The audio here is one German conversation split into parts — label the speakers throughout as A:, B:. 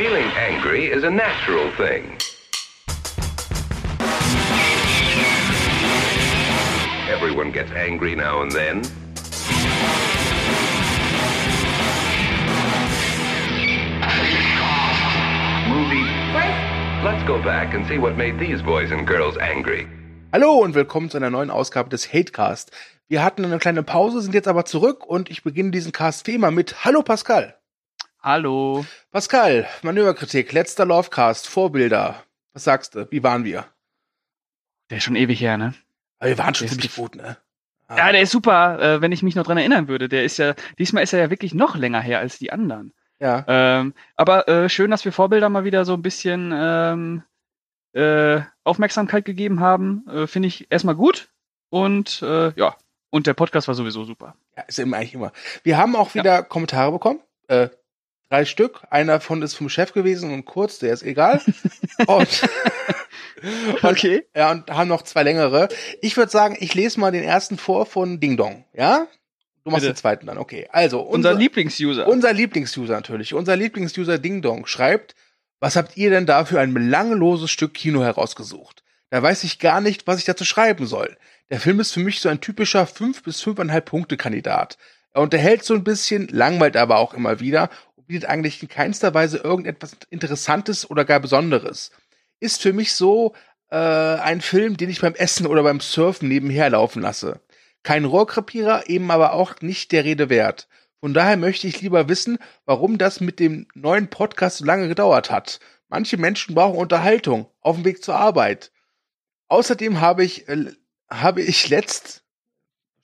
A: Feeling angry is a natural thing. Everyone gets angry now and then. Movie. Let's go back and see what made these boys and girls angry.
B: Hallo und willkommen zu einer neuen Ausgabe des Hatecast. Wir hatten eine kleine Pause, sind jetzt aber zurück und ich beginne diesen Cast wie immer mit Hallo Pascal.
C: Hallo.
B: Pascal, Manöverkritik, letzter Lovecast, Vorbilder. Was sagst du? Wie waren wir?
C: Der ist schon ewig her, ne?
B: Aber wir waren schon
C: Der
B: ziemlich gut, ne? Ah.
C: Ja, der ist super, äh, wenn ich mich noch dran erinnern würde. Der ist ja, diesmal ist er ja wirklich noch länger her als die anderen.
B: Ja.
C: Ähm, aber äh, schön, dass wir Vorbilder mal wieder so ein bisschen ähm, äh, Aufmerksamkeit gegeben haben. Äh, Finde ich erstmal gut. Und äh, ja, und der Podcast war sowieso super.
B: ja, ist eben eigentlich immer. Wir haben auch wieder Kommentare bekommen. Äh, drei Stück. Einer davon ist vom Chef gewesen und kurz, der ist egal. und,
C: Okay.
B: ja, und haben noch zwei längere. Ich würde sagen, ich lese mal den ersten vor von Ding Dong, ja? Du machst
C: Bitte.
B: den zweiten dann, okay. Also,
C: Unser Lieblingsuser.
B: Unser Lieblingsuser natürlich. Unser Lieblingsuser Ding Dong schreibt, was habt ihr denn da für ein belangloses Stück Kino herausgesucht? Da weiß ich gar nicht, was ich dazu schreiben soll. Der Film ist für mich so ein typischer 5 bis 5,5 Punkte Kandidat. Er unterhält so ein bisschen, langweilt aber auch immer wieder und bietet eigentlich in keinster Weise irgendetwas Interessantes oder gar Besonderes. Ist für mich so äh, ein Film, den ich beim Essen oder beim Surfen nebenher laufen lasse. Kein Rohrkrepierer, eben aber auch nicht der Rede wert. Von daher möchte ich lieber wissen, warum das mit dem neuen Podcast so lange gedauert hat. Manche Menschen brauchen Unterhaltung auf dem Weg zur Arbeit. Außerdem habe ich, äh, habe ich letzt,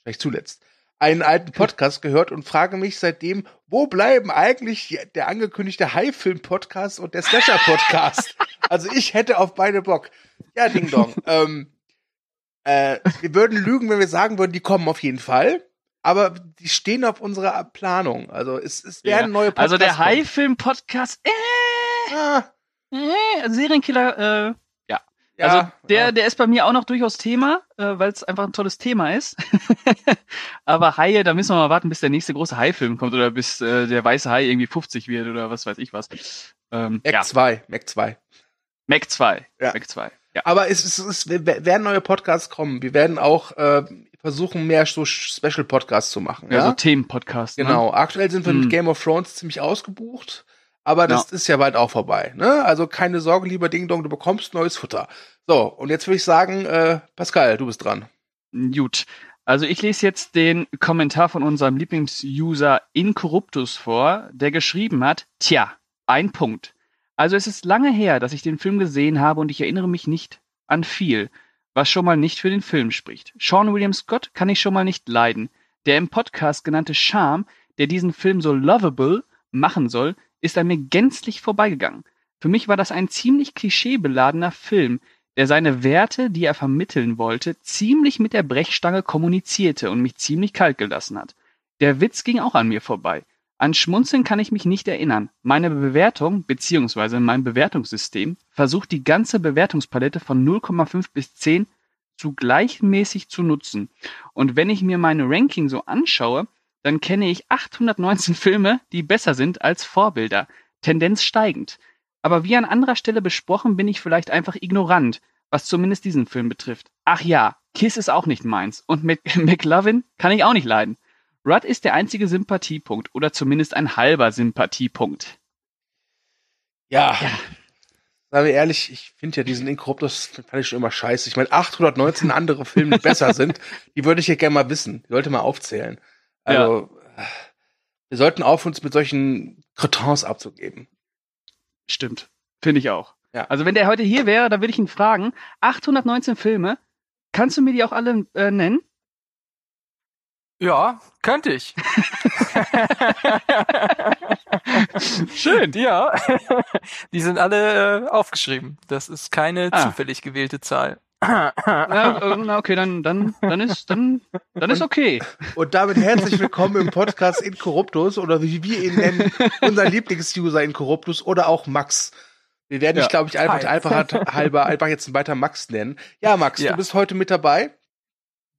B: vielleicht zuletzt, einen alten Podcast gehört und frage mich seitdem, wo bleiben eigentlich der angekündigte High-Film-Podcast und der Slasher-Podcast? also ich hätte auf beide Bock. Ja, Ding Dong. ähm, äh, wir würden lügen, wenn wir sagen würden, die kommen auf jeden Fall. Aber die stehen auf unserer Planung. Also es, es werden neue Podcasts.
C: also der. High-Film-Podcast, äh,
B: Ah,
C: äh, Serienkiller, äh,
B: ja,
C: also der,
B: ja.
C: der ist bei mir auch noch durchaus Thema, äh, weil es einfach ein tolles Thema ist. Aber Haie, da müssen wir mal warten, bis der nächste große Hai-Film kommt oder bis äh, der weiße Hai irgendwie 50 wird oder was weiß ich was. Ähm,
B: Mac
C: ja,
B: 2, Mac 2.
C: Mac 2.
B: Ja.
C: Mac 2. Ja.
B: Aber es, es, es werden neue Podcasts kommen. Wir werden auch äh, versuchen, mehr so Special-Podcasts zu machen.
C: Ja,
B: Ja,
C: so Themenpodcast. Ne?
B: genau. Aktuell sind wir
C: Hm.
B: mit Game of Thrones ziemlich ausgebucht. Aber das ist ja bald auch vorbei. Ne? Also keine Sorge, lieber Ding Dong, du bekommst neues Futter. So, und jetzt würde ich sagen, äh, Pascal, du bist dran.
C: Gut. Also ich lese jetzt den Kommentar von unserem Lieblingsuser Incorruptus vor, der geschrieben hat, tja, ein Punkt. Also es ist lange her, dass ich den Film gesehen habe und ich erinnere mich nicht an viel, was schon mal nicht für den Film spricht. Sean William Scott kann ich schon mal nicht leiden. Der im Podcast genannte Charme, der diesen Film so lovable machen soll, ist an mir gänzlich vorbeigegangen. Für mich war das ein ziemlich klischeebeladener Film, der seine Werte, die er vermitteln wollte, ziemlich mit der Brechstange kommunizierte und mich ziemlich kalt gelassen hat. Der Witz ging auch an mir vorbei. An Schmunzeln kann ich mich nicht erinnern. Meine Bewertung bzw. mein Bewertungssystem versucht die ganze Bewertungspalette von 0,5 bis 10 zu gleichmäßig zu nutzen. Und wenn ich mir meine Ranking so anschaue, dann kenne ich 819 Filme, die besser sind als Vorbilder. Tendenz steigend. Aber wie an anderer Stelle besprochen, bin ich vielleicht einfach ignorant, was zumindest diesen Film betrifft. Ach ja, Kiss ist auch nicht meins. Und mit McLovin kann ich auch nicht leiden. Rudd ist der einzige Sympathiepunkt oder zumindest ein halber Sympathiepunkt.
B: Ja.
C: Ja.
B: Sagen wir ehrlich, ich finde ja diesen Incorruptus fand ich schon immer scheiße. Ich meine, 819 andere Filme, die besser sind, die würde ich hier gerne mal wissen. Die sollte mal aufzählen. Also, wir sollten auf uns mit solchen Cretins abzugeben.
C: Stimmt. Finde ich auch.
B: Ja.
C: Also wenn der heute hier wäre, dann würde ich ihn fragen, 819 Filme, kannst du mir die auch alle äh, nennen?
D: Ja, könnte ich.
C: Schön.
D: Ja, die sind alle äh, aufgeschrieben. Das ist keine
C: Ah.
D: zufällig gewählte Zahl.
C: Na, äh, okay, dann, dann, dann ist, dann, dann ist okay.
B: Und damit herzlich willkommen im Podcast Incorruptus oder wie wir ihn nennen, unser Lieblingsuser Incorruptus oder auch Max. Wir werden dich,
C: Ja.
B: glaube ich, einfach
D: Hi.
B: einfacher halber einfach jetzt weiter Max nennen. Ja, Max,
D: Ja.
B: du bist heute mit dabei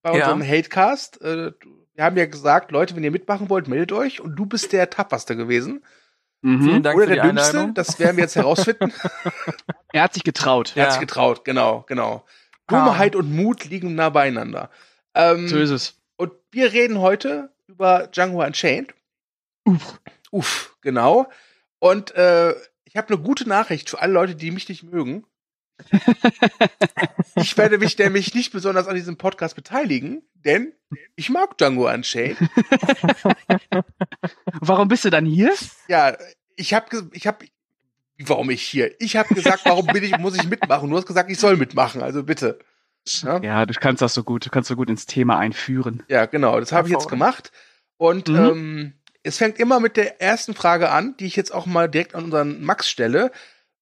B: bei
D: Ja.
B: unserem Hatecast. Äh, Wir haben ja gesagt, Leute, wenn ihr mitmachen wollt, meldet euch. Und du bist der tapferste gewesen.
C: Mhm.
D: Vielen Dank
B: Oder
D: für
B: der
D: die
B: dümmste,
D: Einladung.
B: das werden wir jetzt herausfinden.
C: Er hat sich getraut.
B: Er hat
D: Ja.
B: sich getraut, genau, genau. Dummheit und Mut liegen nah beieinander. Ähm,
C: So ist es.
B: und wir reden heute über Django Unchained. Uff. Uff, genau. Und äh, ich habe eine gute Nachricht für alle Leute, die mich nicht mögen. ich werde mich nämlich nicht besonders an diesem Podcast beteiligen, denn ich mag Django Unchained.
C: Warum bist du dann hier?
B: Ja, ich habe ich habe warum ich hier? Ich habe gesagt, warum bin ich muss ich mitmachen? Du hast gesagt, ich soll mitmachen, also bitte. Ja?
C: Ja, du kannst das so gut. Du kannst so gut ins Thema einführen.
B: Ja, genau, das habe ich jetzt gemacht. Und
C: Mhm.
B: ähm, es fängt immer mit der ersten Frage an, die ich jetzt auch mal direkt an unseren Max stelle.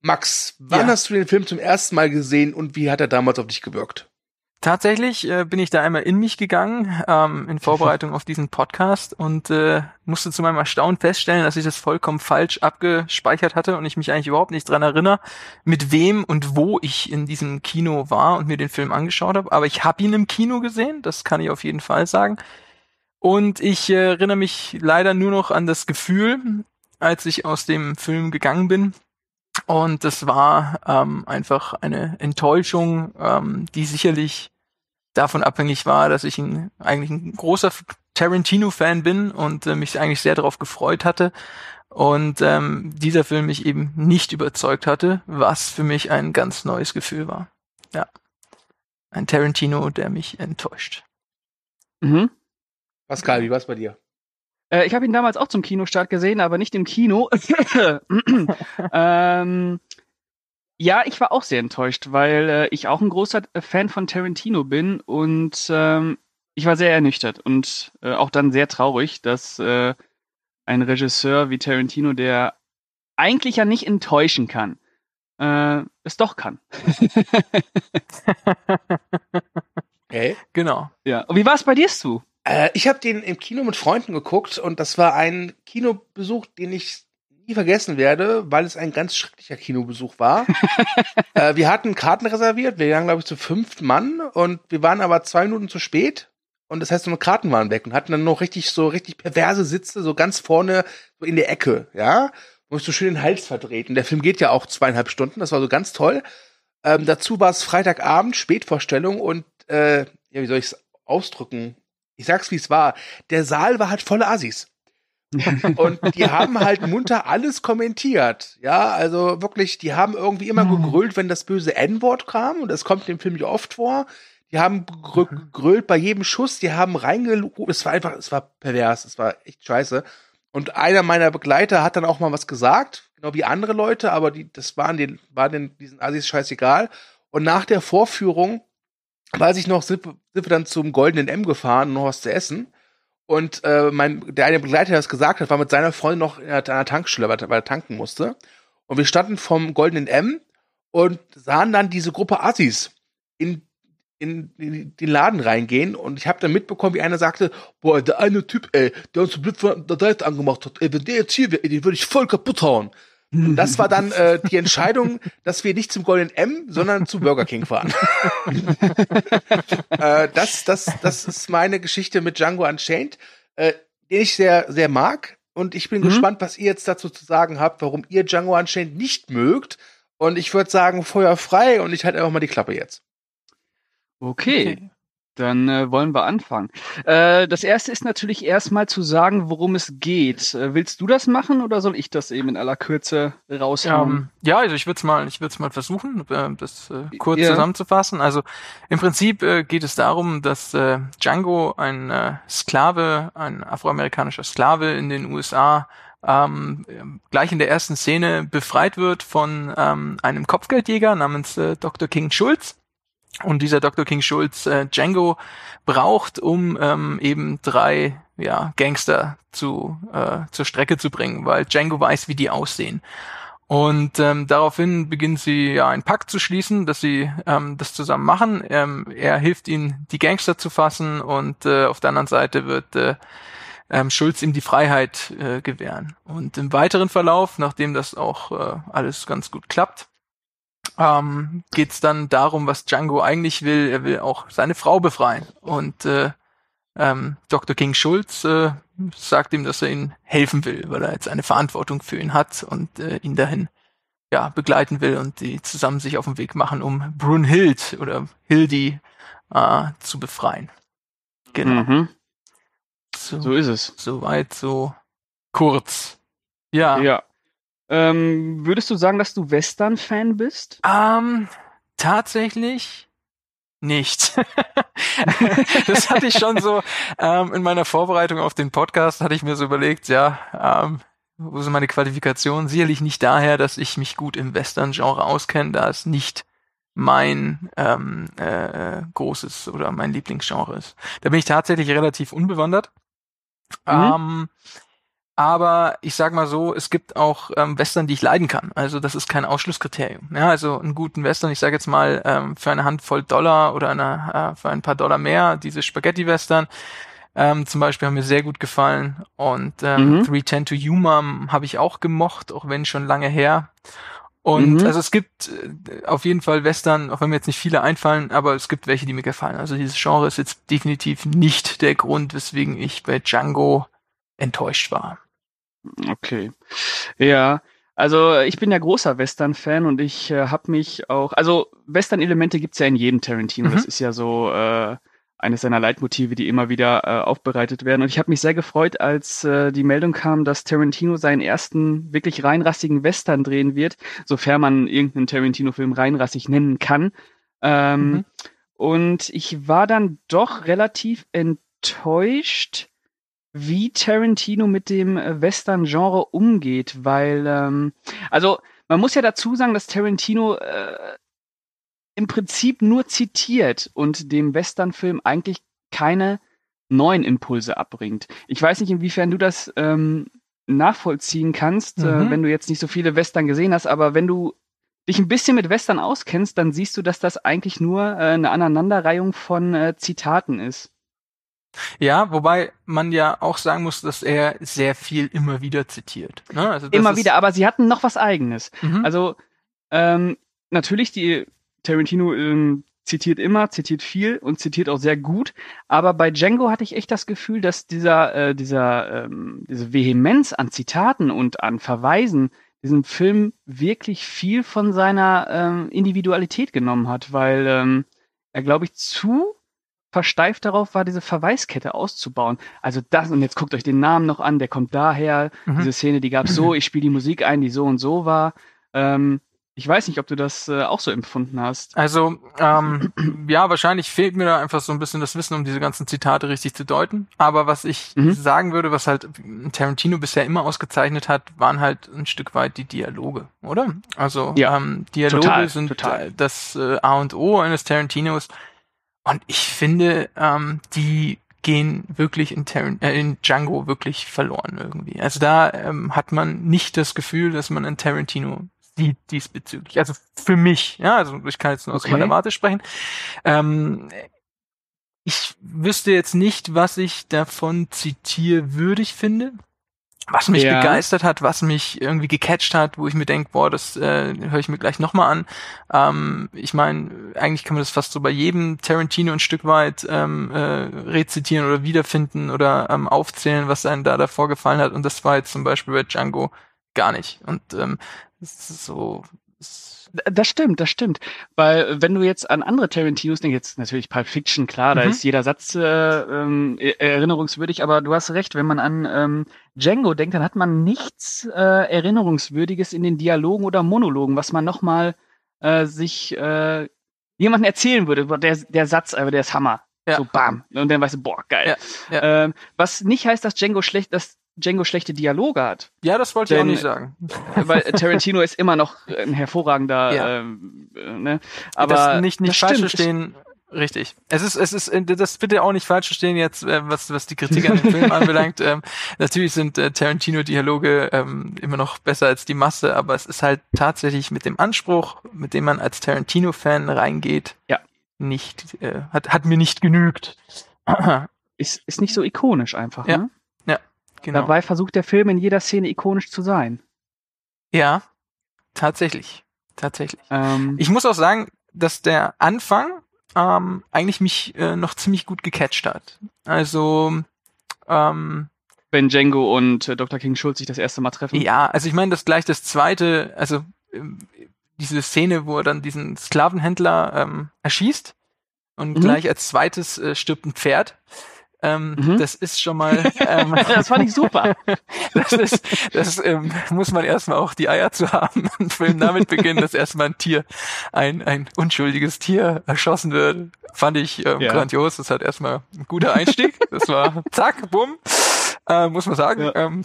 B: Max, wann
D: Ja.
B: hast du den Film zum ersten Mal gesehen und wie hat er damals auf dich gewirkt?
D: Tatsächlich äh, bin ich da einmal in mich gegangen, ähm, in Vorbereitung auf diesen Podcast und äh, musste zu meinem Erstaunen feststellen, dass ich das vollkommen falsch abgespeichert hatte und ich mich eigentlich überhaupt nicht dran erinnere, mit wem und wo ich in diesem Kino war und mir den Film angeschaut habe. Aber ich habe ihn im Kino gesehen, das kann ich auf jeden Fall sagen. Und ich äh, erinnere mich leider nur noch an das Gefühl, als ich aus dem Film gegangen bin. Und das war ähm, einfach eine Enttäuschung, ähm, die sicherlich davon abhängig war, dass ich ein, eigentlich ein großer Tarantino-Fan bin und äh, mich eigentlich sehr darauf gefreut hatte. Und ähm, dieser Film mich eben nicht überzeugt hatte, was für mich ein ganz neues Gefühl war. Ja. Ein Tarantino, der mich enttäuscht.
C: Mhm.
B: Pascal, wie war's bei dir?
C: Äh, ich habe ihn damals auch zum Kinostart gesehen, aber nicht im Kino. ähm, ja, ich war auch sehr enttäuscht, weil äh, ich auch ein großer äh, Fan von Tarantino bin und ähm, ich war sehr ernüchtert und äh, auch dann sehr traurig, dass äh, ein Regisseur wie Tarantino, der eigentlich ja nicht enttäuschen kann, äh, es doch kann.
B: Okay.
D: Genau.
C: ja. Und wie war es bei dir, Stu?
B: Äh, ich habe den im Kino mit Freunden geguckt und das war ein Kinobesuch, den ich nie vergessen werde, weil es ein ganz schrecklicher Kinobesuch war. äh, wir hatten Karten reserviert, wir waren glaube ich zu fünf Mann und wir waren aber zwei Minuten zu spät und das heißt, unsere Karten waren weg und hatten dann noch richtig so richtig perverse Sitze so ganz vorne so in der Ecke, ja, wo ich so schön den Hals verdreht. Und der Film geht ja auch zweieinhalb Stunden, das war so ganz toll. Ähm, dazu war es Freitagabend, Spätvorstellung und äh, ja, wie soll ich es ausdrücken? Ich sag's wie es war. Der Saal war halt voller Assis. und die haben halt munter alles kommentiert. Ja, also wirklich, die haben irgendwie immer gegrölt, wenn das böse N-Wort kam. Und das kommt im Film ja oft vor. Die haben gegrö- gegrölt bei jedem Schuss. Die haben reingelobt. Es war einfach, es war pervers. Es war echt scheiße. Und einer meiner Begleiter hat dann auch mal was gesagt. Genau wie andere Leute. Aber die, das waren den, war den, diesen Assis scheißegal. Und nach der Vorführung weiß ich noch, sind wir dann zum Goldenen M gefahren, um noch was zu essen. Und äh, mein, der eine Begleiter, der das gesagt hat, war mit seiner Freundin noch in einer, Tankstelle, weil, er- weil er tanken musste. Und wir standen vom Goldenen M und sahen dann diese Gruppe Assis in, in, in den Laden reingehen. Und ich habe dann mitbekommen, wie einer sagte, boah, der eine Typ, ey, der uns so blöd von der Seite angemacht hat, ey, wenn der jetzt hier wäre, den würde ich voll kaputt hauen. Und das war dann äh, die Entscheidung, dass wir nicht zum Golden M, sondern zu Burger King fahren. äh, das, das, das ist meine Geschichte mit Django Unchained, äh, den ich sehr, sehr mag. Und ich bin
C: Mhm.
B: gespannt, was ihr jetzt dazu zu sagen habt, warum ihr Django Unchained nicht mögt. Und ich würde sagen, Feuer frei und ich halte einfach mal die Klappe jetzt.
C: Okay. Dann äh, wollen wir anfangen. Äh, das erste ist natürlich erstmal zu sagen, worum es geht. Äh, willst du das machen oder soll ich das eben in aller Kürze raushauen?
D: Ähm, ja, also ich würde es mal, ich würde es mal versuchen, äh, das äh, kurz
C: Ja.
D: zusammenzufassen. Also im Prinzip äh, geht es darum, dass Django ein Sklave, ein afroamerikanischer Sklave in den USA ähm, ähm, gleich in der ersten Szene befreit wird von ähm, einem Kopfgeldjäger namens Dr. King Schulz. Und dieser Dr. King Schulz äh, Django braucht, um ähm, eben drei ja, Gangster zu, äh, zur Strecke zu bringen, weil Django weiß, wie die aussehen. Und ähm, daraufhin beginnen sie ja einen Pakt zu schließen, dass sie ähm, das zusammen machen. Ähm, er hilft ihnen, die Gangster zu fassen und äh, auf der anderen Seite wird äh, ähm, Schulz ihm die Freiheit äh, gewähren. Und im weiteren Verlauf, nachdem das auch äh, alles ganz gut klappt, ähm, geht es dann darum, was Django eigentlich will. Er will auch seine Frau befreien. Und äh, ähm, Dr. King Schulz äh, sagt ihm, dass er ihm helfen will, weil er jetzt eine Verantwortung für ihn hat und äh, ihn dahin ja, begleiten will und die zusammen sich auf den Weg machen, um Brunhild oder Hildi äh, zu befreien. Genau.
C: Mhm.
D: So,
C: So ist es.
D: Soweit so kurz. Ja.
C: Ja. Ähm, würdest du sagen, dass du Western-Fan bist?
D: Ähm, tatsächlich nicht. das hatte ich schon so ähm, in meiner Vorbereitung auf den Podcast, hatte ich mir so überlegt, ja, ähm, wo sind meine Qualifikationen? Sicherlich nicht daher, dass ich mich gut im Western-Genre auskenne, da es nicht mein ähm, äh, großes oder mein Lieblingsgenre ist. Da bin ich tatsächlich relativ unbewandert.
C: Mhm.
D: Ähm, aber ich sag mal so, es gibt auch ähm, Western, die ich leiden kann. Also das ist kein Ausschlusskriterium. Ja, also einen guten Western, ich sage jetzt mal ähm, für eine Handvoll Dollar oder eine, äh, für ein paar Dollar mehr, diese Spaghetti-Western ähm, zum Beispiel haben mir sehr gut gefallen. Und ähm,
C: Mhm.
D: 310 to Yuma habe ich auch gemocht, auch wenn schon lange her. Und
C: Mhm.
D: also es gibt äh, auf jeden Fall Western, auch wenn mir jetzt nicht viele einfallen, aber es gibt welche, die mir gefallen. Also dieses Genre ist jetzt definitiv nicht der Grund, weswegen ich bei Django enttäuscht war.
C: Okay. Ja, also ich bin ja großer Western-Fan und ich äh, habe mich auch, also Western-Elemente gibt's ja in jedem Tarantino.
D: Mhm.
C: Das ist ja so äh, eines seiner Leitmotive, die immer wieder äh, aufbereitet werden. Und ich habe mich sehr gefreut, als äh, die Meldung kam, dass Tarantino seinen ersten wirklich reinrassigen Western drehen wird, sofern man irgendeinen Tarantino-Film reinrassig nennen kann. Ähm,
D: Mhm.
C: Und ich war dann doch relativ enttäuscht, wie Tarantino mit dem äh, Western-Genre umgeht, weil, ähm, also man muss ja dazu sagen, dass Tarantino äh, im Prinzip nur zitiert und dem Western-Film eigentlich keine neuen Impulse abbringt. Ich weiß nicht, inwiefern du das ähm, nachvollziehen kannst,
D: Mhm.
C: äh, wenn du jetzt nicht so viele Western gesehen hast, aber wenn du dich ein bisschen mit Western auskennst, dann siehst du, dass das eigentlich nur äh, eine Aneinanderreihung von äh, Zitaten ist.
D: Ja, wobei man ja auch sagen muss, dass er sehr viel immer wieder zitiert. Ne? Also
C: Immer wieder, aber sie hatten noch was eigenes.
D: Mhm.
C: Also ähm, natürlich, die Tarantino ähm, zitiert immer, zitiert viel und zitiert auch sehr gut. Aber bei Django hatte ich echt das Gefühl, dass dieser, äh, dieser, ähm, diese Vehemenz an Zitaten und an Verweisen diesen Film wirklich viel von seiner ähm, Individualität genommen hat, weil ähm, er, glaube ich, zu versteift darauf war, diese Verweiskette auszubauen. Also das, und jetzt guckt euch den Namen noch an, der kommt daher,
D: Mhm.
C: diese Szene, die gab's so, ich spiele die Musik ein, die so und so war. Ähm, ich weiß nicht, ob du das äh, auch so empfunden hast.
D: Also, ähm, ja, wahrscheinlich fehlt mir da einfach so ein bisschen das Wissen, um diese ganzen Zitate richtig zu deuten. Aber was ich
C: Mhm.
D: sagen würde, was halt Tarantino bisher immer ausgezeichnet hat, waren halt ein Stück weit die Dialoge, oder? Also,
C: Ja,
D: ähm, Dialoge
C: total,
D: sind
C: total.
D: äh, das äh, A und O eines Tarantinos. Und ich finde, ähm, die gehen wirklich in, Taran äh, in Django wirklich verloren irgendwie. Also da ähm, hat man nicht das Gefühl, dass man einen Tarantino sieht diesbezüglich. Also für mich, ja, also ich kann jetzt nur aus
C: Okay.
D: meiner Warte sprechen. Ähm, ich wüsste jetzt nicht, was ich davon zitierwürdig finde. Was mich
C: Ja.
D: begeistert hat, was mich irgendwie gecatcht hat, wo ich mir denke, boah, das äh, höre ich mir gleich nochmal an. Ähm, ich meine, eigentlich kann man das fast so bei jedem Tarantino ein Stück weit ähm, äh, rezitieren oder wiederfinden oder ähm, aufzählen, was einem da davor gefallen hat. Und das war jetzt zum Beispiel bei Django gar nicht. Und ähm, ist so.
C: Das stimmt, das stimmt. Weil äh, wenn du jetzt an andere Tarantinos denkst, jetzt natürlich Pulp Fiction, klar, da
D: Mhm.
C: ist jeder Satz äh, e- erinnerungswürdig, aber du hast recht, wenn man an ähm, Django denkt, dann hat man nichts äh, Erinnerungswürdiges in den Dialogen oder Monologen, was man nochmal äh, sich äh, jemanden erzählen würde. Der, der Satz, aber der ist Hammer.
D: Ja.
C: So bam. Und dann weißt du, boah, geil.
D: Ja,
C: Ähm, was nicht heißt, dass Django schlecht, dass Django schlechte Dialoge hat.
D: Ja, das wollte ich auch
C: Denn-
D: nicht sagen.
C: Weil Tarantino ist immer noch ein hervorragender,
D: Ja.
C: ähm, äh, ne? Aber
D: das nicht, nicht
C: das
D: falsch
C: stimmt.
D: verstehen. Richtig. Es ist, es ist, äh, das bitte auch nicht falsch verstehen jetzt, äh, was, was die Kritik an dem Film anbelangt. Ähm, natürlich sind äh, Tarantino-Dialoge ähm, immer noch besser als die Masse, aber es ist halt tatsächlich mit dem Anspruch, mit dem man als Tarantino-Fan reingeht,
C: Ja.
D: nicht, äh, hat, hat mir nicht genügt.
C: Ist, ist nicht so ikonisch einfach,
D: Ja,
C: ne?
D: Genau.
C: Dabei versucht der Film in jeder Szene ikonisch zu sein.
D: ja, tatsächlich. Tatsächlich.
C: Ähm,
D: Ich muss auch sagen, dass der Anfang ähm, eigentlich mich äh, noch ziemlich gut gecatcht hat. Also ähm,
C: Wenn Django und äh, Dr. King Schulz sich das erste Mal treffen.
D: ja, also ich meine, das gleich das zweite, also ähm, diese Szene, wo er dann diesen Sklavenhändler ähm, erschießt und
C: Mhm.
D: gleich als zweites äh, stirbt ein Pferd. Ähm,
C: Mhm.
D: Das ist schon mal. Ähm,
C: das fand ich super.
D: das ist, das ähm, muss man erstmal auch die Eier zu haben, einen Film damit beginnen, dass erstmal ein Tier, ein, ein unschuldiges Tier erschossen wird. Fand ich ähm,
C: Ja.
D: grandios. Das hat erstmal ein guter Einstieg. Das war zack, bumm. Äh, muss man sagen.
C: Ja.
D: Ähm,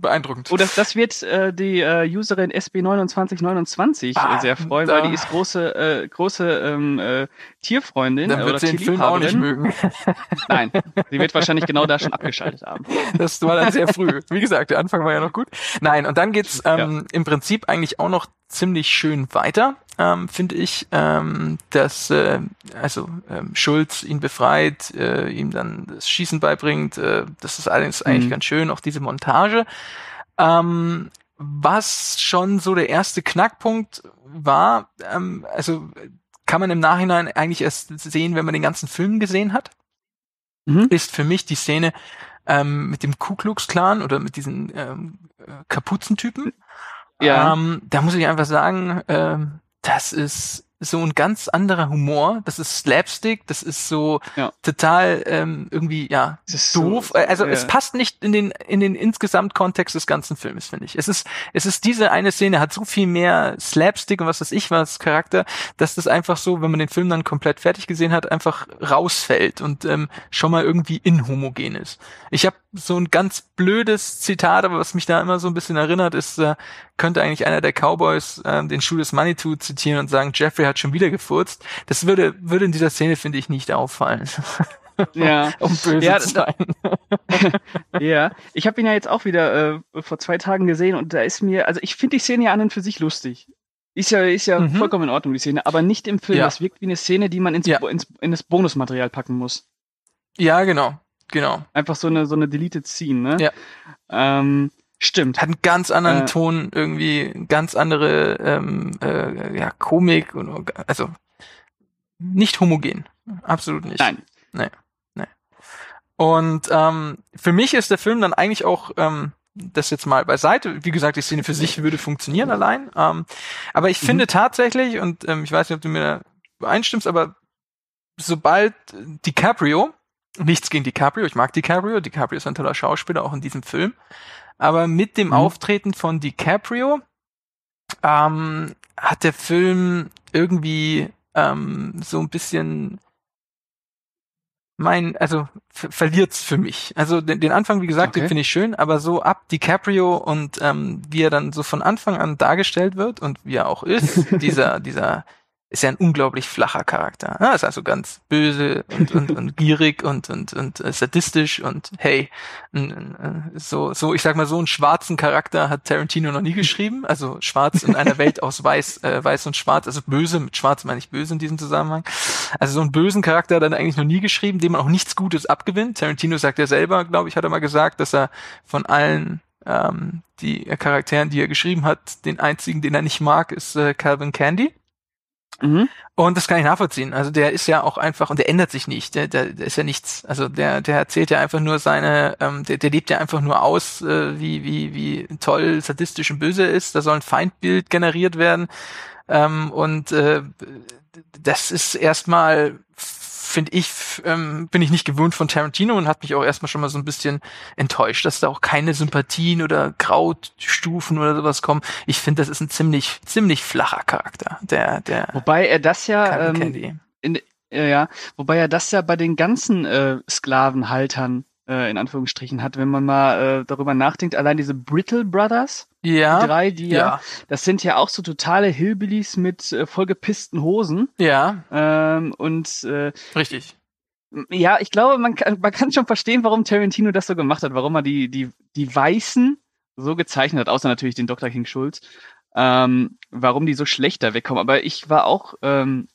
D: beeindruckend.
C: Oh, das, das wird äh, die äh, Userin SB2929
D: Ah,
C: äh, sehr freuen, weil die ist große, äh, große ähm, äh, Tierfreundin
D: Dann
C: oder
D: wird sie den Film auch nicht mögen.
C: Nein, sie wird wahrscheinlich genau da schon abgeschaltet haben.
D: Das war dann sehr früh. Wie gesagt, der Anfang war ja noch gut. Nein, und dann geht's ähm, im Prinzip eigentlich auch noch ziemlich schön weiter, ähm, finde ich, ähm, dass äh, also ähm, Schulz ihn befreit, äh, ihm dann das Schießen beibringt. Äh, das ist alles eigentlich
C: Mhm.
D: ganz schön, auch diese Montage. Ähm, was schon so der erste Knackpunkt war, ähm, also kann man im Nachhinein eigentlich erst sehen, wenn man den ganzen Film gesehen hat
C: Mhm.
D: ist für mich die Szene ähm, mit dem Ku Klux Klan oder mit diesen ähm, äh, Kapuzentypen.
C: Ja.
D: Ähm, da muss ich einfach sagen, ähm, das ist so ein ganz anderer Humor. Das ist Slapstick, das ist so
C: Ja.
D: total ähm, irgendwie ja
C: Das ist so-
D: doof. also
C: ja.
D: es passt nicht in den in den insgesamt Kontext des ganzen Films, finde ich. Es ist es ist diese eine Szene hat so viel mehr Slapstick und was weiß ich was Charakter, dass das einfach so, wenn man den Film dann komplett fertig gesehen hat, einfach rausfällt und ähm, schon mal irgendwie inhomogen ist. Ich habe so ein ganz blödes Zitat, aber was mich da immer so ein bisschen erinnert, ist, äh, könnte eigentlich einer der Cowboys äh, den Schuh des Manitou zitieren und sagen, Jeffrey hat schon wieder gefurzt. Das würde würde in dieser Szene finde ich nicht auffallen,
C: Ja,
D: um böse
C: Ja,
D: zu sein.
C: ja. Ich habe ihn ja jetzt auch wieder äh, vor zwei Tagen gesehen und da ist mir, also ich finde die Szene ja an und für sich lustig. Ist ja, ist ja
D: Mhm.
C: vollkommen in Ordnung, die Szene, aber nicht im Film.
D: Ja.
C: Das wirkt wie eine Szene, die man ins,
D: Ja.
C: Ins, in das Bonusmaterial packen muss.
D: Ja, genau, genau.
C: Einfach so eine, so eine Deleted Scene, ne?
D: Ja.
C: Ähm, stimmt.
D: hat einen ganz anderen
C: Äh.
D: Ton, irgendwie ganz andere ähm, äh, ja, Komik und also nicht homogen. Absolut nicht.
C: Nein.
D: Und ähm, für mich ist der Film dann eigentlich auch ähm, das jetzt mal beiseite. Wie gesagt, die Szene für sich würde funktionieren allein. Ähm, aber ich
C: Mhm.
D: finde tatsächlich, und ähm, ich weiß nicht, ob du mir da einstimmst, aber sobald DiCaprio, nichts gegen DiCaprio, ich mag DiCaprio, DiCaprio ist ein toller Schauspieler, auch in diesem Film, aber mit dem
C: Mhm.
D: Auftreten von DiCaprio ähm, hat der Film irgendwie ähm, so ein bisschen mein, also ver verliert's für mich. Also den, den Anfang, wie gesagt, den
C: Okay.
D: finde ich schön, aber so ab DiCaprio und ähm, wie er dann so von Anfang an dargestellt wird und wie er auch ist, dieser, dieser ist ja ein unglaublich flacher Charakter. Er ist also ganz böse und, und, und gierig und, und, und äh, sadistisch und hey, äh, so, so, ich sag mal, so einen schwarzen Charakter hat Tarantino noch nie geschrieben. Also schwarz in einer Welt aus weiß, äh, weiß und schwarz, also böse, mit schwarz meine ich böse in diesem Zusammenhang. Also so einen bösen Charakter hat er eigentlich noch nie geschrieben, dem man auch nichts Gutes abgewinnt. Tarantino sagt ja selber, glaube ich, hat er mal gesagt, dass er von allen ähm, die Charakteren, die er geschrieben hat, den einzigen, den er nicht mag, ist äh, Calvin Candy.
C: Mhm.
D: Und das kann ich nachvollziehen. Also der ist ja auch einfach, und der ändert sich nicht, der, der, der ist ja nichts. Also der, der erzählt ja einfach nur seine, ähm, der, der lebt ja einfach nur aus, äh, wie, wie, wie toll, sadistisch und böse ist. Da soll ein Feindbild generiert werden. Ähm, und äh, das ist erstmal, finde ich, ähm, bin ich nicht gewöhnt von Tarantino und hat mich auch erstmal schon mal so ein bisschen enttäuscht, dass da auch keine Sympathien oder Grautstufen oder sowas kommen. Ich finde, das ist ein ziemlich, ziemlich flacher Charakter, der, der
C: Wobei er das ja, ähm, in, ja, wobei er das ja bei den ganzen äh, Sklavenhaltern äh, in Anführungsstrichen hat, wenn man mal äh, darüber nachdenkt, allein diese Brittle Brothers,
D: Ja,
C: die drei, die ja,
D: ja,
C: das sind ja auch so totale Hillbillies mit äh, vollgepissten Hosen.
D: ja,
C: Ähm, und äh,
D: richtig.
C: ja, ich glaube, man kann, man kann schon verstehen, warum Tarantino das so gemacht hat, warum er die, die, die Weißen so gezeichnet hat, außer natürlich den Dr. King Schulz, ähm, warum die so schlecht da wegkommen. Aber ich war auch ähm,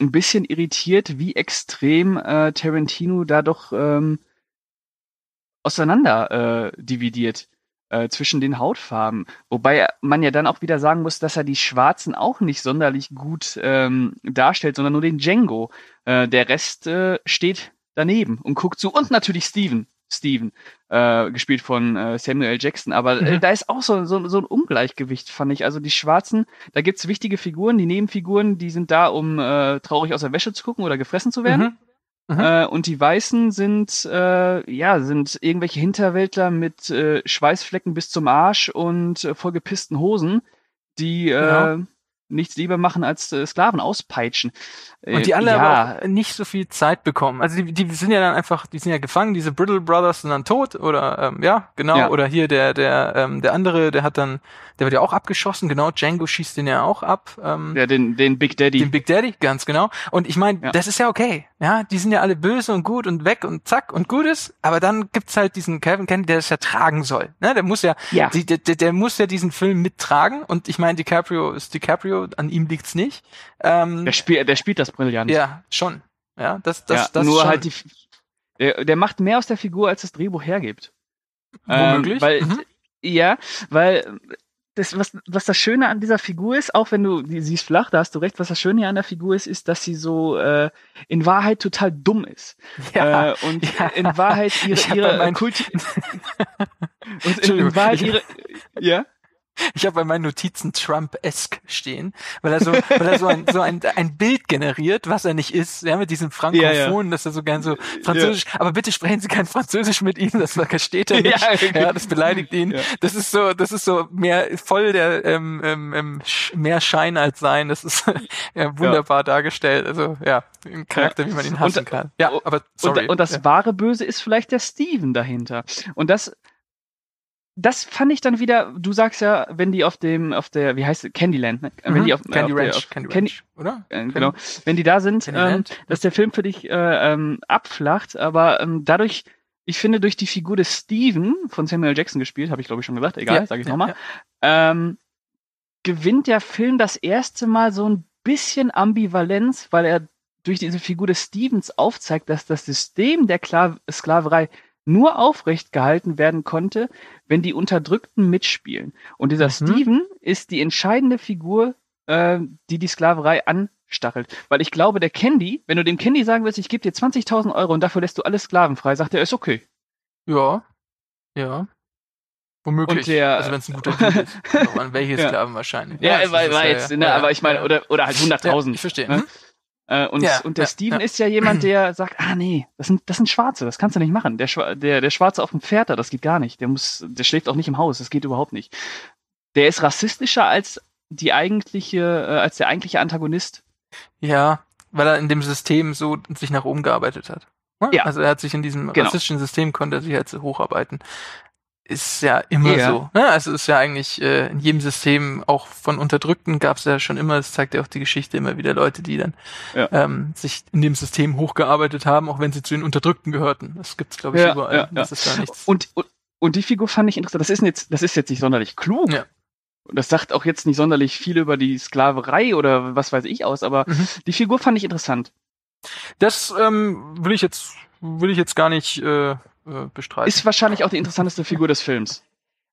C: ein bisschen irritiert, wie extrem äh, Tarantino da doch ähm, auseinander äh, dividiert. äh, zwischen den Hautfarben. Wobei man ja dann auch wieder sagen muss, dass er die Schwarzen auch nicht sonderlich gut ähm, darstellt, sondern nur den Django. Äh, der Rest äh, steht daneben und guckt zu. Und natürlich Steven. Steven, äh, gespielt von äh, Samuel. Jackson. Aber äh,
D: Mhm.
C: da ist auch so, so, so ein Ungleichgewicht, fand ich. Also die Schwarzen, da gibt's wichtige Figuren, die Nebenfiguren, die sind da, um äh, traurig aus der Wäsche zu gucken oder gefressen zu werden.
D: Mhm. Mhm.
C: Äh, und die Weißen sind, äh, ja, sind irgendwelche Hinterwäldler mit äh, Schweißflecken bis zum Arsch und äh, vollgepissten Hosen, die äh,
D: Genau.
C: nichts lieber machen als Sklaven auspeitschen.
D: Und die alle
C: ja,
D: auch nicht so viel Zeit bekommen. Also die, die sind ja dann einfach, die sind ja gefangen, diese Brittle Brothers sind dann tot oder ähm, ja, genau.
C: Ja.
D: Oder hier der, der, ähm, der andere, der hat dann, der wird ja auch abgeschossen, genau, Django schießt den ja auch ab. Ähm,
C: ja, den, den Big Daddy.
D: den Big Daddy, ganz genau. Und ich meine,
C: Ja.
D: das ist ja okay. Ja, die sind ja alle böse und gut und weg und zack und gut ist. Aber dann gibt's halt diesen Kevin Kennedy, der das ja tragen soll. Ne? Der muss ja,
C: Ja.
D: die, der, der, der muss ja diesen Film mittragen. Und ich meine, DiCaprio ist DiCaprio, an ihm liegt's nicht. Ähm,
C: der, spiel, der spielt das brillant.
D: ja, schon. Ja, das, das,
C: ja,
D: das
C: nur
D: schon.
C: halt die, der, der macht mehr aus der Figur, als das Drehbuch hergibt.
D: Womöglich.
C: Ähm, weil,
D: Mhm.
C: Ja, weil das, was, was das Schöne an dieser Figur ist, auch wenn du, die, sie ist flach, da hast du recht, was das Schöne an der Figur ist, ist, dass sie so äh, in Wahrheit total dumm ist.
D: ja,
C: äh, und
D: ja.
C: in Wahrheit ihre, ihre Kulti und in, in Wahrheit ihre ja?
D: Ich habe bei meinen Notizen Trump-esque stehen, weil er so, weil er so ein, so ein, ein Bild generiert, was er nicht ist, ja, mit diesem Frankophon, dass er so gern so Französisch, aber bitte sprechen Sie kein Französisch mit ihm, das versteht er nicht.
C: Ja,
D: Ja, das beleidigt ihn.
C: Ja.
D: Das ist so, das ist so mehr voll der ähm, ähm, ähm, mehr Schein als Sein. Das ist ja, wunderbar dargestellt. Also ja, ein Charakter, wie man ihn hassen
C: Und-
D: kann. Ja, aber sorry.
C: Und, und das
D: ja.
C: wahre Böse ist vielleicht der Steven dahinter. Und das, das fand ich dann wieder, du sagst ja, wenn die auf dem, auf der, wie heißt es, Candyland, ne? Wenn
D: Mhm.
C: die auf,
D: Candy
C: auf der,
D: Ranch,
C: auf,
D: Candy
C: Candy-
D: Ranch, oder?
C: äh, genau, wenn die da sind, ähm, dass der Film für dich äh, ähm, abflacht, aber ähm, dadurch, ich finde, durch die Figur des Steven, von Samuel. Jackson gespielt, habe ich glaube ich schon gesagt, egal,
D: Ja,
C: sage ich
D: ja,
C: nochmal, ähm, gewinnt der Film das erste Mal so ein bisschen Ambivalenz, weil er durch diese Figur des Stevens aufzeigt, dass das System der Kla Sklaverei nur aufrecht gehalten werden konnte, wenn die Unterdrückten mitspielen. Und dieser
D: Mhm.
C: Steven ist die entscheidende Figur, äh, die die Sklaverei anstachelt. Weil ich glaube, der Candy, wenn du dem Candy sagen willst, ich gebe dir 20.000 Euro und dafür lässt du alle Sklaven frei, sagt er, ist okay.
D: Ja, ja. Womöglich.
C: Und der-
D: also wenn es ein guter Deal ist. An welche
C: Ja.
D: Sklaven wahrscheinlich.
C: Ja,
D: das
C: war, war
D: ja-
C: jetzt,
D: ja,
C: ne,
D: ja,
C: aber ich meine,
D: ja.
C: oder, oder halt
D: Ja,
C: 100.000.
D: ich verstehe.
C: Ne?
D: Mhm.
C: Äh, und,
D: Ja,
C: und der
D: ja,
C: Steven
D: ja.
C: ist ja jemand, der sagt, ah nee, das sind, das sind Schwarze, das kannst du nicht machen. Der, Schwa- der, der Schwarze auf dem Pferd da, das geht gar nicht. Der muss, der schläft auch nicht im Haus, das geht überhaupt nicht. Der ist rassistischer als die eigentliche, äh, als der eigentliche Antagonist.
D: Ja, weil er in dem System so sich nach oben gearbeitet hat. Ne?
C: Ja.
D: Also er hat sich in diesem
C: Genau.
D: rassistischen System konnte er sich halt so hocharbeiten. Ist ja immer
C: Ja.
D: so. Ne? Also ist ja eigentlich äh, in jedem System, auch von Unterdrückten gab es ja schon immer, das zeigt ja auch die Geschichte immer wieder Leute, die dann
C: Ja.
D: ähm, sich in dem System hochgearbeitet haben, auch wenn sie zu den Unterdrückten gehörten. Das gibt's glaube ich
C: Ja,
D: überall.
C: ja,
D: Das ist da nichts.
C: Und, und, und die Figur fand ich interessant. Das ist jetzt, das ist jetzt nicht sonderlich klug.
D: Ja.
C: Und das sagt auch jetzt nicht sonderlich viel über die Sklaverei oder was weiß ich aus, aber
D: Mhm.
C: die Figur fand ich interessant.
D: Das ähm, will ich jetzt will ich jetzt gar nicht äh, äh, bestreiten.
C: Ist wahrscheinlich auch die interessanteste Figur des Films.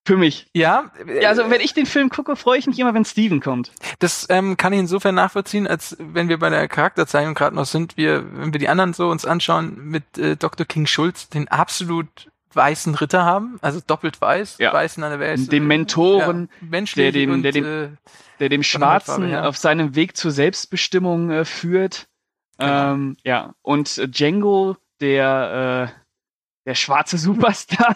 C: Für mich.
D: ja,
C: Ja, also wenn ich den Film gucke, freue ich mich immer, wenn Steven kommt.
D: Das ähm, kann ich insofern nachvollziehen, als wenn wir bei der Charakterzeichnung gerade noch sind, wir, wenn wir die anderen so uns anschauen, mit äh, Dr. King Schulz den absolut weißen Ritter haben, also doppelt weiß,
C: Ja.
D: weißen an der Welt.
C: Dem Mentoren,
D: ja, menschlich
C: der dem-
D: und,
C: der dem-
D: äh,
C: der dem Schwarzen
D: her.
C: auf seinem Weg zur Selbstbestimmung äh, führt.
D: Genau.
C: Ähm, ja, und äh, Django, der, äh, der schwarze Superstar.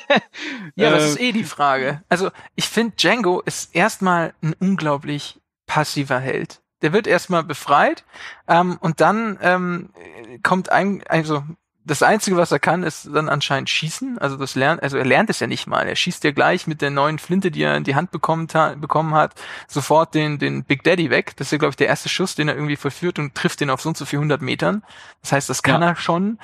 D: ja, das
C: Äh,
D: ist eh die Frage. Also ich finde, Django ist erstmal ein unglaublich passiver Held. Der wird erstmal befreit ähm, und dann ähm, kommt ein, also das Einzige, was er kann, ist dann anscheinend schießen. Also das lernt, also er lernt es ja nicht mal. Er schießt ja gleich mit der neuen Flinte, die er in die Hand bekommen, bekommen hat, sofort den, den Big Daddy weg. Das ist ja, glaube ich, der erste Schuss, den er irgendwie vollführt und trifft den auf so und so 400 Metern. Das heißt, das kann
C: Ja.
D: er schon.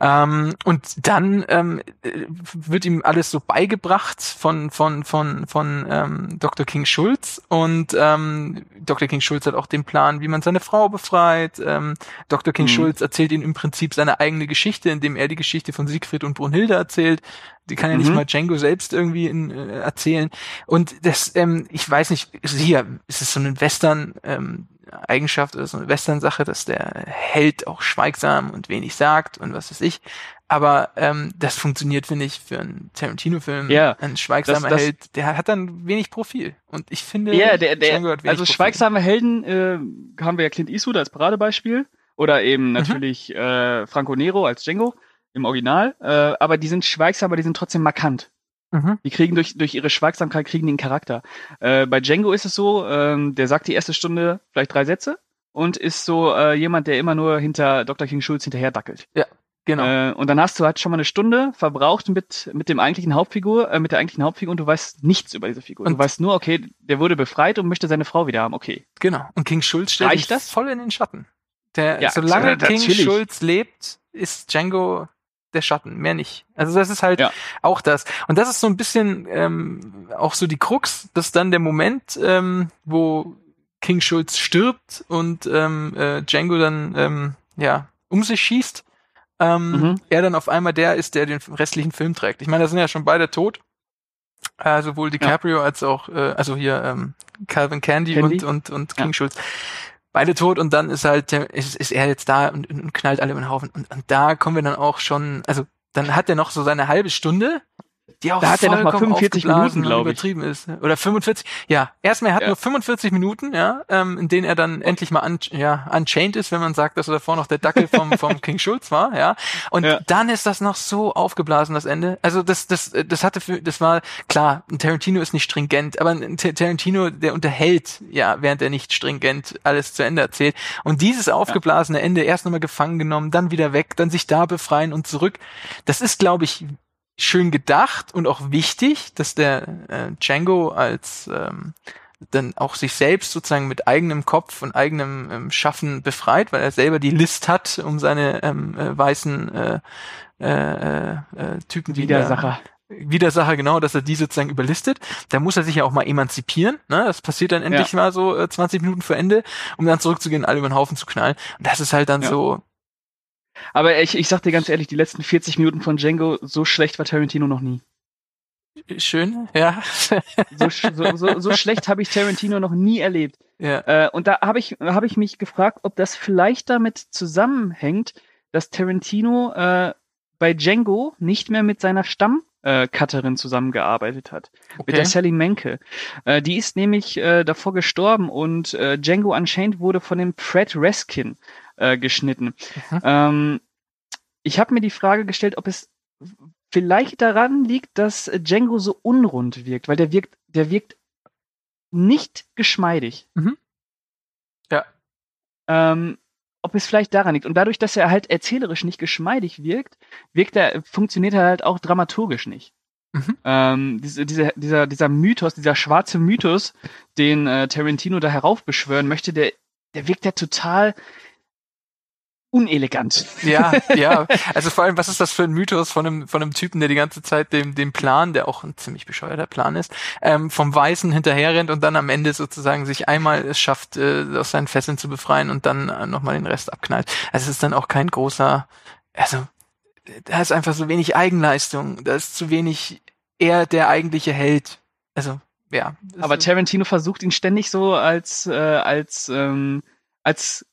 D: Ähm, und dann ähm, äh, wird ihm alles so beigebracht von von von von ähm, Dr. King Schulz und ähm, Dr. King Schulz hat auch den Plan, wie man seine Frau befreit. Ähm, Dr. King
C: Mhm.
D: Schulz erzählt ihm im Prinzip seine eigene Geschichte, indem er die Geschichte von Siegfried und Brunhilde erzählt, Die kann ja nicht
C: Mhm.
D: mal Django selbst irgendwie in, äh, erzählen. Und das, ähm, ich weiß nicht, hier ist es so eine Western ähm, Eigenschaft oder so eine Western-Sache, dass der Held auch schweigsam und wenig sagt und was weiß ich. Aber ähm, das funktioniert, finde ich, für einen Tarantino-Film.
C: Ja,
D: ein schweigsamer
C: das- das-
D: Held, der hat dann wenig Profil. Und ich finde,
C: Ja, der, der,
D: wenig
C: also
D: Profil.
C: schweigsame Helden äh, haben wir ja Clint Eastwood als Paradebeispiel oder
D: Mhm.
C: eben natürlich äh, Franco Nero als Django im Original, äh, aber die sind schweigsam, aber die sind trotzdem markant.
D: Mhm.
C: Die kriegen durch, durch ihre Schweigsamkeit kriegen die einen Charakter. Äh, bei Django ist es so, ähm, der sagt die erste Stunde vielleicht drei Sätze und ist so äh, jemand, der immer nur hinter Dr. King Schulz hinterher dackelt.
D: Genau.
C: Äh, und dann hast du halt schon mal eine Stunde verbraucht mit, mit dem eigentlichen Hauptfigur, äh, mit der eigentlichen Hauptfigur und du weißt nichts über diese Figur.
D: Und-
C: du weißt nur, okay, der wurde befreit und möchte seine Frau wieder haben. Okay.
D: Genau. Und King Schulz stellt
C: Reicht das?
D: voll in den Schatten. Der,
C: Ja,
D: solange
C: äh,
D: King. Schulz lebt, ist Django der Schatten, mehr nicht. Also das ist halt
C: Ja.
D: auch das. Und das ist so ein bisschen ähm, auch so die Krux, dass dann der Moment, ähm, wo King Schulz stirbt und ähm, äh, Django dann ähm, ja um sich schießt, ähm,
C: Mhm.
D: er dann auf einmal der ist, der den restlichen Film trägt. Ich meine, da sind ja schon beide tot. Äh, sowohl DiCaprio als auch, äh, also hier ähm, Calvin Candy,
C: Candy?
D: und, und, und King
C: Ja.
D: Schulz. Beide tot und dann ist halt, ist, ist er jetzt da und, und knallt alle über den Haufen. Und, und da kommen wir dann auch schon, also dann hat er noch so seine halbe Stunde, die auch
C: Da hat er noch mal
D: vollkommen
C: 45
D: aufgeblasen
C: Minuten,
D: und
C: glaub ich.
D: übertrieben ist. Oder 45. Ja, erstmal, er hat
C: Ja.
D: nur 45 Minuten, ja, ähm, in denen er dann endlich mal un, ja, unchained ist, wenn man sagt, dass er davor noch der Dackel vom, vom King Schulz war, ja. Und
C: Ja.
D: dann ist das noch so aufgeblasen, das Ende. Also das, das, das hatte für, das war, klar, ein Tarantino ist nicht stringent, aber ein Ta- Tarantino, der unterhält, ja, während er nicht stringent alles zu Ende erzählt. Und dieses aufgeblasene Ende, erst nochmal gefangen genommen, dann wieder weg, dann sich da befreien und zurück, das ist, glaube ich, schön gedacht und auch wichtig, dass der äh, Django als ähm, dann auch sich selbst sozusagen mit eigenem Kopf und eigenem ähm, Schaffen befreit, weil er selber die List hat, um seine ähm, äh, weißen äh, äh, äh, Typen die da-
C: Widersacher.
D: Widersacher, genau, dass er die sozusagen überlistet. Da muss er sich ja auch mal emanzipieren. Ne? Das passiert dann endlich mal so äh, 20 Minuten vor Ende, um dann zurückzugehen, alle über den Haufen zu knallen. Und das ist halt dann
C: Ja.
D: so,
C: Aber ich, ich sag dir ganz ehrlich, die letzten 40 Minuten von Django, so schlecht war Tarantino noch nie.
D: schön, ja.
C: So, so, so, so schlecht habe ich Tarantino noch nie erlebt.
D: ja.
C: Äh, und da habe ich, hab ich mich gefragt, ob das vielleicht damit zusammenhängt, dass Tarantino äh, bei Django nicht mehr mit seiner Stammcutterin äh, Cutterin zusammengearbeitet hat. Mit der Sally Menke. Äh, die ist nämlich äh, davor gestorben und äh, Django Unchained wurde von dem Fred Reskin äh, geschnitten.
D: Mhm.
C: Ähm, ich habe mir die Frage gestellt, ob es vielleicht daran liegt, dass Django so unrund wirkt, weil der wirkt, der wirkt nicht geschmeidig.
D: Mhm. Ja.
C: Ähm, ob es vielleicht daran liegt. Und dadurch, dass er halt erzählerisch nicht geschmeidig wirkt, wirkt er, funktioniert er halt auch dramaturgisch nicht.
D: Mhm.
C: Ähm, diese, diese, dieser, dieser Mythos, dieser schwarze Mythos, den äh, Tarantino da heraufbeschwören möchte, der, der wirkt ja total unelegant.
D: Ja, ja. Also vor allem, was ist das für ein Mythos von einem, von einem Typen, der die ganze Zeit dem, dem Plan, der auch ein ziemlich bescheuerter Plan ist, ähm, vom Weißen hinterherrennt und dann am Ende sozusagen sich einmal es schafft, äh, aus seinen Fesseln zu befreien und dann äh, nochmal den Rest abknallt. Also es ist dann auch kein großer, also da ist einfach so wenig Eigenleistung, da ist zu wenig er der eigentliche Held. Also, ja.
C: Aber Tarantino versucht ihn ständig so als, äh, als, ähm, als,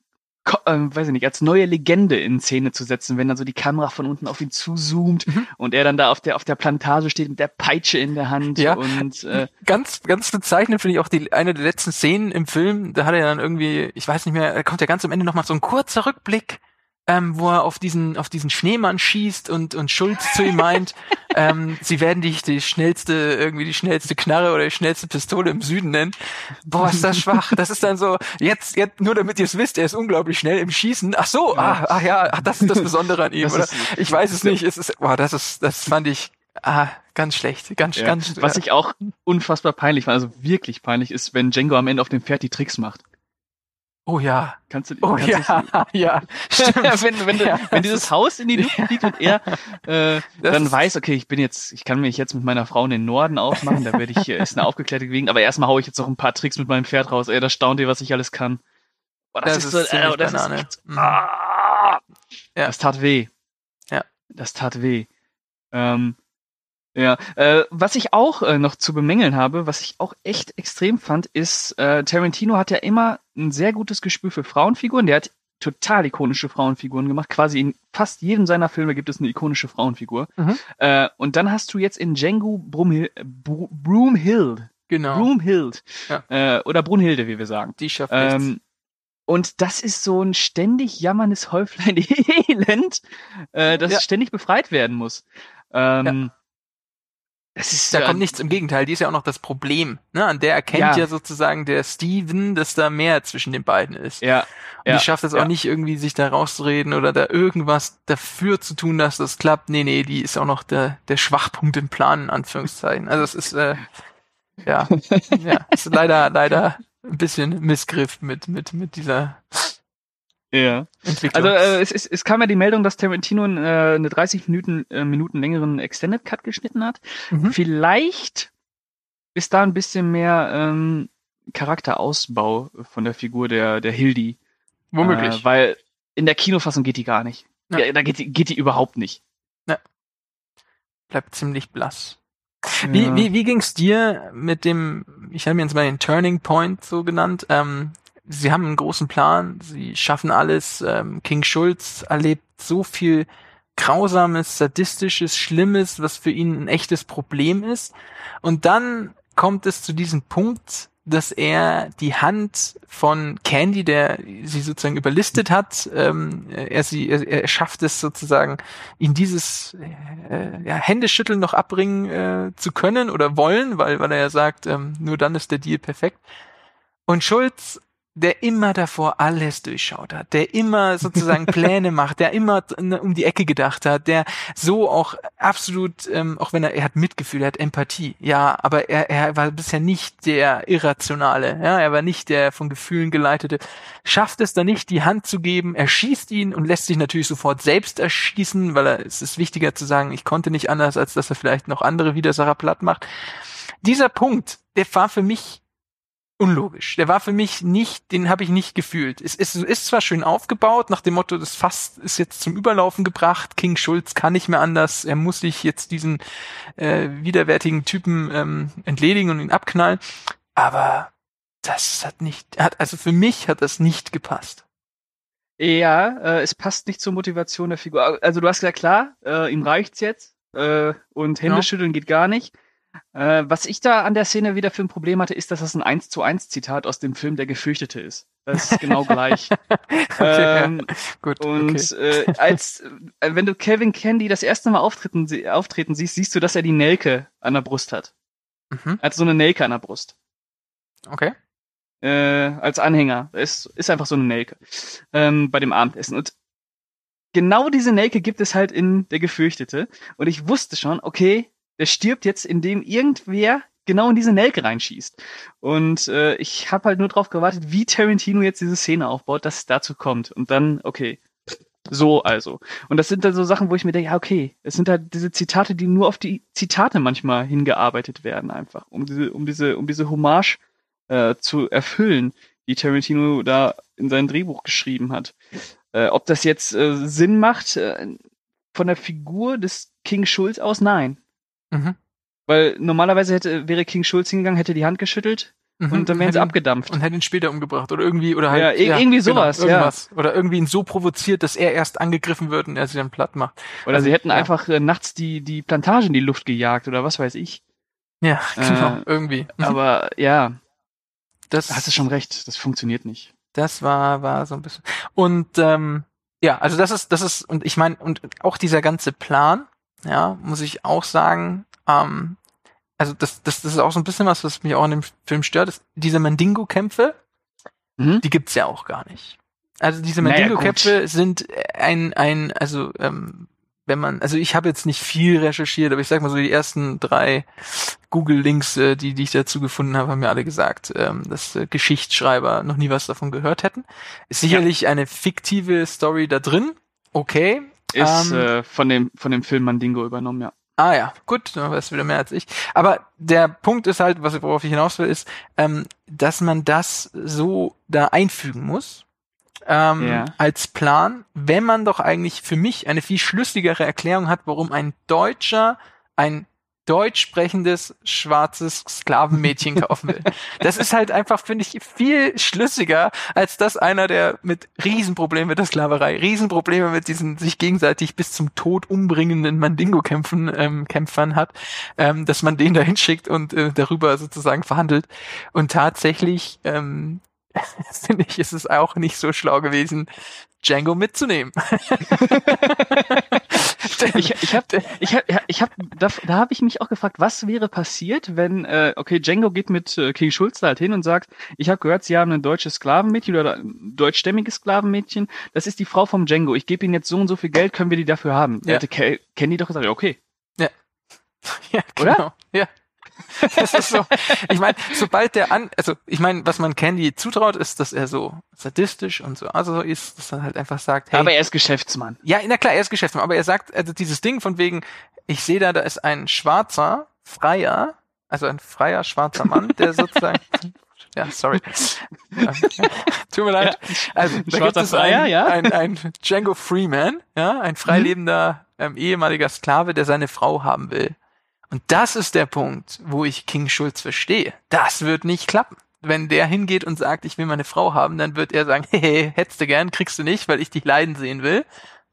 C: ähm, weiß ich nicht, als neue Legende in Szene zu setzen, wenn dann so die Kamera von unten auf ihn zuzoomt
D: Mhm.
C: und er dann da auf der, auf der Plantage steht mit der Peitsche in der Hand
D: Ja.
C: und, äh,
D: ganz, ganz bezeichnend finde ich auch die, eine der letzten Szenen im Film, da hat er dann irgendwie, ich weiß nicht mehr, da kommt ja ganz am Ende nochmal so ein kurzer Rückblick, ähm, wo er auf diesen, auf diesen Schneemann schießt und, und Schulz zu ihm meint, ähm, sie werden dich die schnellste, irgendwie die schnellste Knarre oder die schnellste Pistole im Süden nennen. Boah, ist das schwach. Das ist dann so, jetzt, jetzt, nur damit ihr es wisst, er ist unglaublich schnell im Schießen. Ach so, ah, ach ja, ach, das ist das Besondere an ihm,
C: Das
D: oder?
C: ist-
D: Ich weiß es nicht. Es ist, boah, das ist, das fand ich, ah, ganz schlecht, ganz,
C: ja.
D: ganz,
C: was ich auch unfassbar peinlich fand, also wirklich peinlich ist, wenn Django am Ende auf dem Pferd die Tricks macht.
D: Oh ja.
C: Kannst du,
D: Oh
C: kannst
D: ja, ja, stimmt.
C: wenn, wenn,
D: Ja,
C: wenn dieses Haus in die Luft fliegt und er äh,
D: Das
C: dann
D: ist-
C: weiß, okay, ich bin jetzt, ich kann mich jetzt mit meiner Frau in den Norden aufmachen, da werde ich, äh, ist eine aufgeklärte Gegend, aber erstmal haue ich jetzt noch ein paar Tricks mit meinem Pferd raus. Ey, das staunt ihr, was ich alles kann. Boah,
D: Das ist ziemlich
C: äh, das
D: Banane.
C: ist
D: Mhm.
C: ah,
D: Ja.
C: Das tat weh.
D: Ja.
C: Das tat weh. Ähm, Ja, äh, was ich auch äh, noch zu bemängeln habe, was ich auch echt extrem fand, ist, äh, Tarantino hat ja immer ein sehr gutes Gespür für Frauenfiguren. Der hat total ikonische Frauenfiguren gemacht. Quasi in fast jedem seiner Filme gibt es eine ikonische Frauenfigur.
D: Mhm.
C: Äh, und dann hast du jetzt in Django Brumhil Br Broomhild,
D: Genau.
C: Broomhild
D: Ja.
C: äh, oder Brunhilde, wie wir sagen.
D: Die schafft nichts.
C: Ähm, und das ist so ein ständig jammerndes Häuflein Elend, äh, das
D: Ja.
C: ständig befreit werden muss. Ähm, Das ist
D: Da
C: ja,
D: kommt nichts, im Gegenteil, die ist ja auch noch das Problem. Ne? An der erkennt
C: Ja.
D: ja. sozusagen der Steven, dass da mehr zwischen den beiden ist.
C: Ja,
D: Und
C: ja,
D: die schafft es auch nicht irgendwie, sich da rauszureden oder da irgendwas dafür zu tun, dass das klappt. Nee, nee, die ist auch noch der, der Schwachpunkt im Plan, in Anführungszeichen. Also es ist, äh, ja, ja, ist leider, leider ein bisschen Missgriff mit, mit, mit dieser
C: ja. Also äh, es, es, es kam ja die Meldung, dass Tarantino äh, eine 30 Minuten, äh, Minuten längeren Extended Cut geschnitten hat.
D: Mhm.
C: Vielleicht ist da ein bisschen mehr ähm, Charakterausbau von der Figur der, der Hildi.
D: Womöglich.
C: Äh, weil in der Kinofassung geht die gar nicht.
D: Ja.
C: Ja. Da geht die, geht die überhaupt nicht.
D: Bleibt ziemlich blass. Wie, wie, wie ging's dir mit dem, ich habe mir jetzt mal den Turning Point so genannt, ähm, sie haben einen großen Plan, sie schaffen alles, ähm, King Schulz erlebt so viel Grausames, Sadistisches, Schlimmes, was für ihn ein echtes Problem ist. Und dann kommt es zu diesem Punkt, dass er die Hand von Candy, der sie sozusagen überlistet hat, ähm, er sie, er, er schafft es sozusagen, ihn dieses äh, ja, Händeschütteln noch abbringen äh, zu können oder wollen, weil, weil er ja sagt, ähm, nur dann ist der Deal perfekt. Und Schulz, der immer davor alles durchschaut hat, der immer sozusagen Pläne macht, der immer ne, um die Ecke gedacht hat, der so auch absolut, ähm, auch wenn er, er hat Mitgefühl, er hat Empathie, ja, aber er, er war bisher nicht der Irrationale, ja, er war nicht der von Gefühlen geleitete, schafft es dann nicht, die Hand zu geben, er schießt ihn und lässt sich natürlich sofort selbst erschießen, weil er, es ist wichtiger zu sagen, ich konnte nicht anders, als dass er vielleicht noch andere Widersacher platt macht. Dieser Punkt, der war für mich unlogisch. Der war für mich nicht, den habe ich nicht gefühlt. Es, es ist zwar schön aufgebaut, nach dem Motto, das Fass ist jetzt zum Überlaufen gebracht, King Schulz kann nicht mehr anders, er muss sich jetzt diesen äh, widerwärtigen Typen ähm, entledigen und ihn abknallen, aber das hat nicht, hat, also für mich hat das nicht gepasst.
C: Ja, äh, es passt nicht zur Motivation der Figur. Also du hast gesagt, klar, äh, ihm reicht's jetzt äh, und Hände
D: Ja.
C: schütteln geht gar nicht. Äh, was ich da an der Szene wieder für ein Problem hatte, ist, dass das ein 1 zu 1 Zitat aus dem Film Der Gefürchtete ist. Das ist genau gleich.
D: Okay,
C: ähm,
D: ja, gut,
C: und
D: okay.
C: äh, als äh, wenn du Kevin Candy das erste Mal auftreten, sie- auftreten siehst, siehst du, dass er die Nelke an der Brust hat.
D: Mhm,
C: Er hat so eine Nelke an der Brust.
D: okay.
C: Äh, als Anhänger. Es ist einfach so eine Nelke. Ähm, bei dem Abendessen. Und genau diese Nelke gibt es halt in Der Gefürchtete. Und ich wusste schon, okay, der stirbt jetzt, indem irgendwer genau in diese Nelke reinschießt. Und äh, ich habe halt nur drauf gewartet, wie Tarantino jetzt diese Szene aufbaut, dass es dazu kommt. Und dann, okay. So also. Und das sind dann so Sachen, wo ich mir denke, ja, okay, es sind halt diese Zitate, die nur auf die Zitate manchmal hingearbeitet werden, einfach, um diese, um diese, um diese Hommage äh, zu erfüllen, die Tarantino da in sein Drehbuch geschrieben hat. Äh, ob das jetzt äh, Sinn macht äh, von der Figur des King Schulz aus, nein.
D: Mhm.
C: Weil normalerweise hätte, wäre King Schulz hingegangen, hätte die Hand geschüttelt
D: Mhm.
C: und dann wären sie abgedampft.
D: und hätte ihn später umgebracht oder irgendwie oder halt
C: Ja, ir- irgendwie sowas, ja.
D: irgendwas. oder irgendwie ihn so provoziert, dass er erst angegriffen wird und er sie dann platt macht.
C: Oder
D: also,
C: sie hätten
D: ja.
C: einfach äh, nachts die, die Plantage in die Luft gejagt oder was weiß ich.
D: Ja, genau,
C: Äh,
D: irgendwie. Mhm.
C: Aber ja,
D: das
C: da hast du schon recht, das funktioniert nicht.
D: Das war war so ein bisschen und ähm, ja, also das ist das ist und ich meine und auch dieser ganze Plan, ja, muss ich auch sagen, ähm, also das, das, das ist auch so ein bisschen was, was mich auch in dem Film stört, ist diese Mandingo-Kämpfe,
C: Mhm.
D: die gibt's ja auch gar nicht. Also diese
C: Naja,
D: Mandingo-Kämpfe sind ein, ein, also ähm, wenn man, also ich habe jetzt nicht viel recherchiert, aber ich sag mal so die ersten drei Google-Links, äh, die, die ich dazu gefunden habe, haben mir alle gesagt, ähm, dass äh, Geschichtsschreiber noch nie was davon gehört hätten. Ist sicherlich eine fiktive Story da drin, okay.
C: Ist
D: Ähm,
C: äh, von dem von dem Film Mandingo übernommen, ja.
D: Ah ja, gut, dann weißt du wieder mehr als ich. Aber der Punkt ist halt, was worauf ich hinaus will, ist, ähm, dass man das so da einfügen muss ähm,
C: Ja.
D: als Plan, wenn man doch eigentlich für mich eine viel schlüssigere Erklärung hat, warum ein Deutscher ein deutsch sprechendes schwarzes Sklavenmädchen kaufen will. Das ist halt einfach, finde ich, viel schlüssiger, als dass einer, der mit Riesenproblemen mit der Sklaverei, Riesenprobleme mit diesen sich gegenseitig bis zum Tod umbringenden Mandingo-Kämpfen ähm, Kämpfern hat, ähm, dass man den da hinschickt und äh, darüber sozusagen verhandelt. Und tatsächlich ähm, finde ich, ist es auch nicht so schlau gewesen, Django mitzunehmen.
C: ich ich habe ich hab, ich hab, da, da habe ich mich auch gefragt, was wäre passiert, wenn, äh, okay, Django geht mit äh, King Schulz da halt hin und sagt, ich habe gehört, Sie haben ein deutsches Sklavenmädchen oder ein deutschstämmiges Sklavenmädchen, das ist die Frau vom Django, ich gebe Ihnen jetzt so und so viel Geld, können wir die dafür haben? Ja. Hätte Kenny doch gesagt, okay.
D: Ja. Ja, genau. Oder? Ja. das ist so. Ich meine, sobald der an, also ich meine, was man Candy zutraut, ist, dass er so sadistisch und so also ist, dass er halt einfach sagt,
C: hey. Aber er ist Geschäftsmann.
D: Ja, na klar, er ist Geschäftsmann, aber er sagt, also dieses Ding von wegen, ich sehe da, da ist ein schwarzer, freier, also ein freier schwarzer Mann, der sozusagen ja, sorry. ja, tut mir leid. Also, da gibt es
C: Freier,
D: ein,
C: ja?
D: ein, ein Django Freeman, ja, ein freilebender ähm, ehemaliger Sklave, der seine Frau haben will. Und das ist der Punkt, wo ich King Schulz verstehe. Das wird nicht klappen. Wenn der hingeht und sagt, ich will meine Frau haben, dann wird er sagen, hey, hättest du gern, kriegst du nicht, weil ich dich leiden sehen will.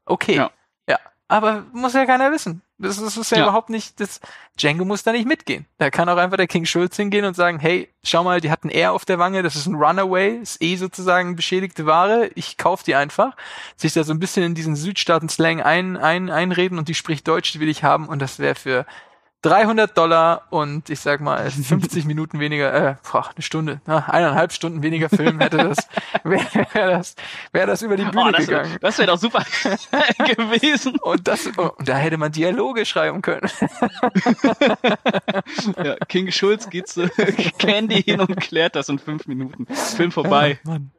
D: Okay. Ja. ja. Aber muss ja keiner wissen. Das ist, das ist ja, ja, überhaupt nicht, das, Django muss da nicht mitgehen. Da kann auch einfach der King Schulz hingehen und sagen, hey, schau mal, die hatten R auf der Wange, das ist ein Runaway, ist eh sozusagen beschädigte Ware, ich kauf die einfach. Sich da so ein bisschen in diesen Südstaaten-Slang ein, ein, einreden und die spricht Deutsch, die will ich haben und das wäre für 300 Dollar und ich sag mal 50 Minuten weniger, äh, boah, eine Stunde, na, eineinhalb Stunden weniger Film hätte das, wäre wär das, wäre das über die Bühne oh,
C: das
D: gegangen.
C: Wär, das wäre doch super gewesen.
D: Und das, oh, und da hätte man Dialoge schreiben können.
C: ja, King Schulz geht zu Candy hin und klärt das in fünf Minuten. Film vorbei.
D: Ja, Mann.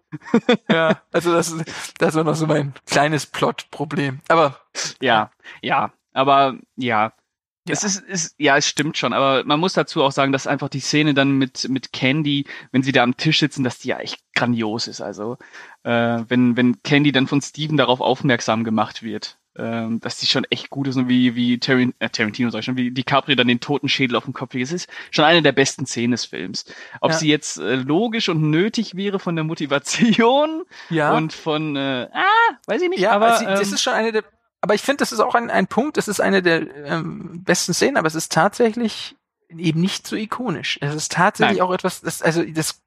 D: ja, also das, das war noch so mein kleines Plot-Problem. Aber
C: ja, ja, aber ja, ja. Es ist, ist, ja, es stimmt schon, aber man muss dazu auch sagen, dass einfach die Szene dann mit, mit Candy, wenn sie da am Tisch sitzen, dass die ja echt grandios ist. Also, äh, wenn, wenn Candy dann von Steven darauf aufmerksam gemacht wird, äh, dass die schon echt gut ist und wie, wie Tarant äh, Tarantino sag ich schon, wie DiCaprio dann den toten Schädel auf dem Kopf legt. Es ist schon eine der besten Szenen des Films. Ob ja. sie jetzt äh, logisch und nötig wäre von der Motivation
D: ja.
C: und von, äh, ah, weiß ich nicht,
D: ja,
C: aber.
D: Sie, das ähm, ist schon eine der aber ich finde, das ist auch ein, ein Punkt, es ist eine der ähm, besten Szenen, aber es ist tatsächlich eben nicht so ikonisch. Es ist tatsächlich Nein. auch etwas, das, also das,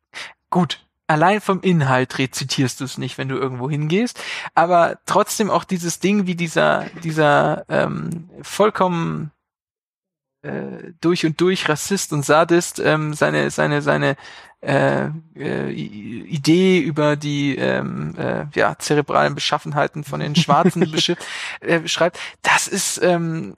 D: gut, allein vom Inhalt rezitierst du es nicht, wenn du irgendwo hingehst, aber trotzdem auch dieses Ding wie dieser, dieser ähm, vollkommen äh, durch und durch Rassist und Sadist ähm, seine, seine, seine äh, äh, Idee über die ähm, äh, ja, zerebralen Beschaffenheiten von den Schwarzen äh, schreibt, das ist ähm,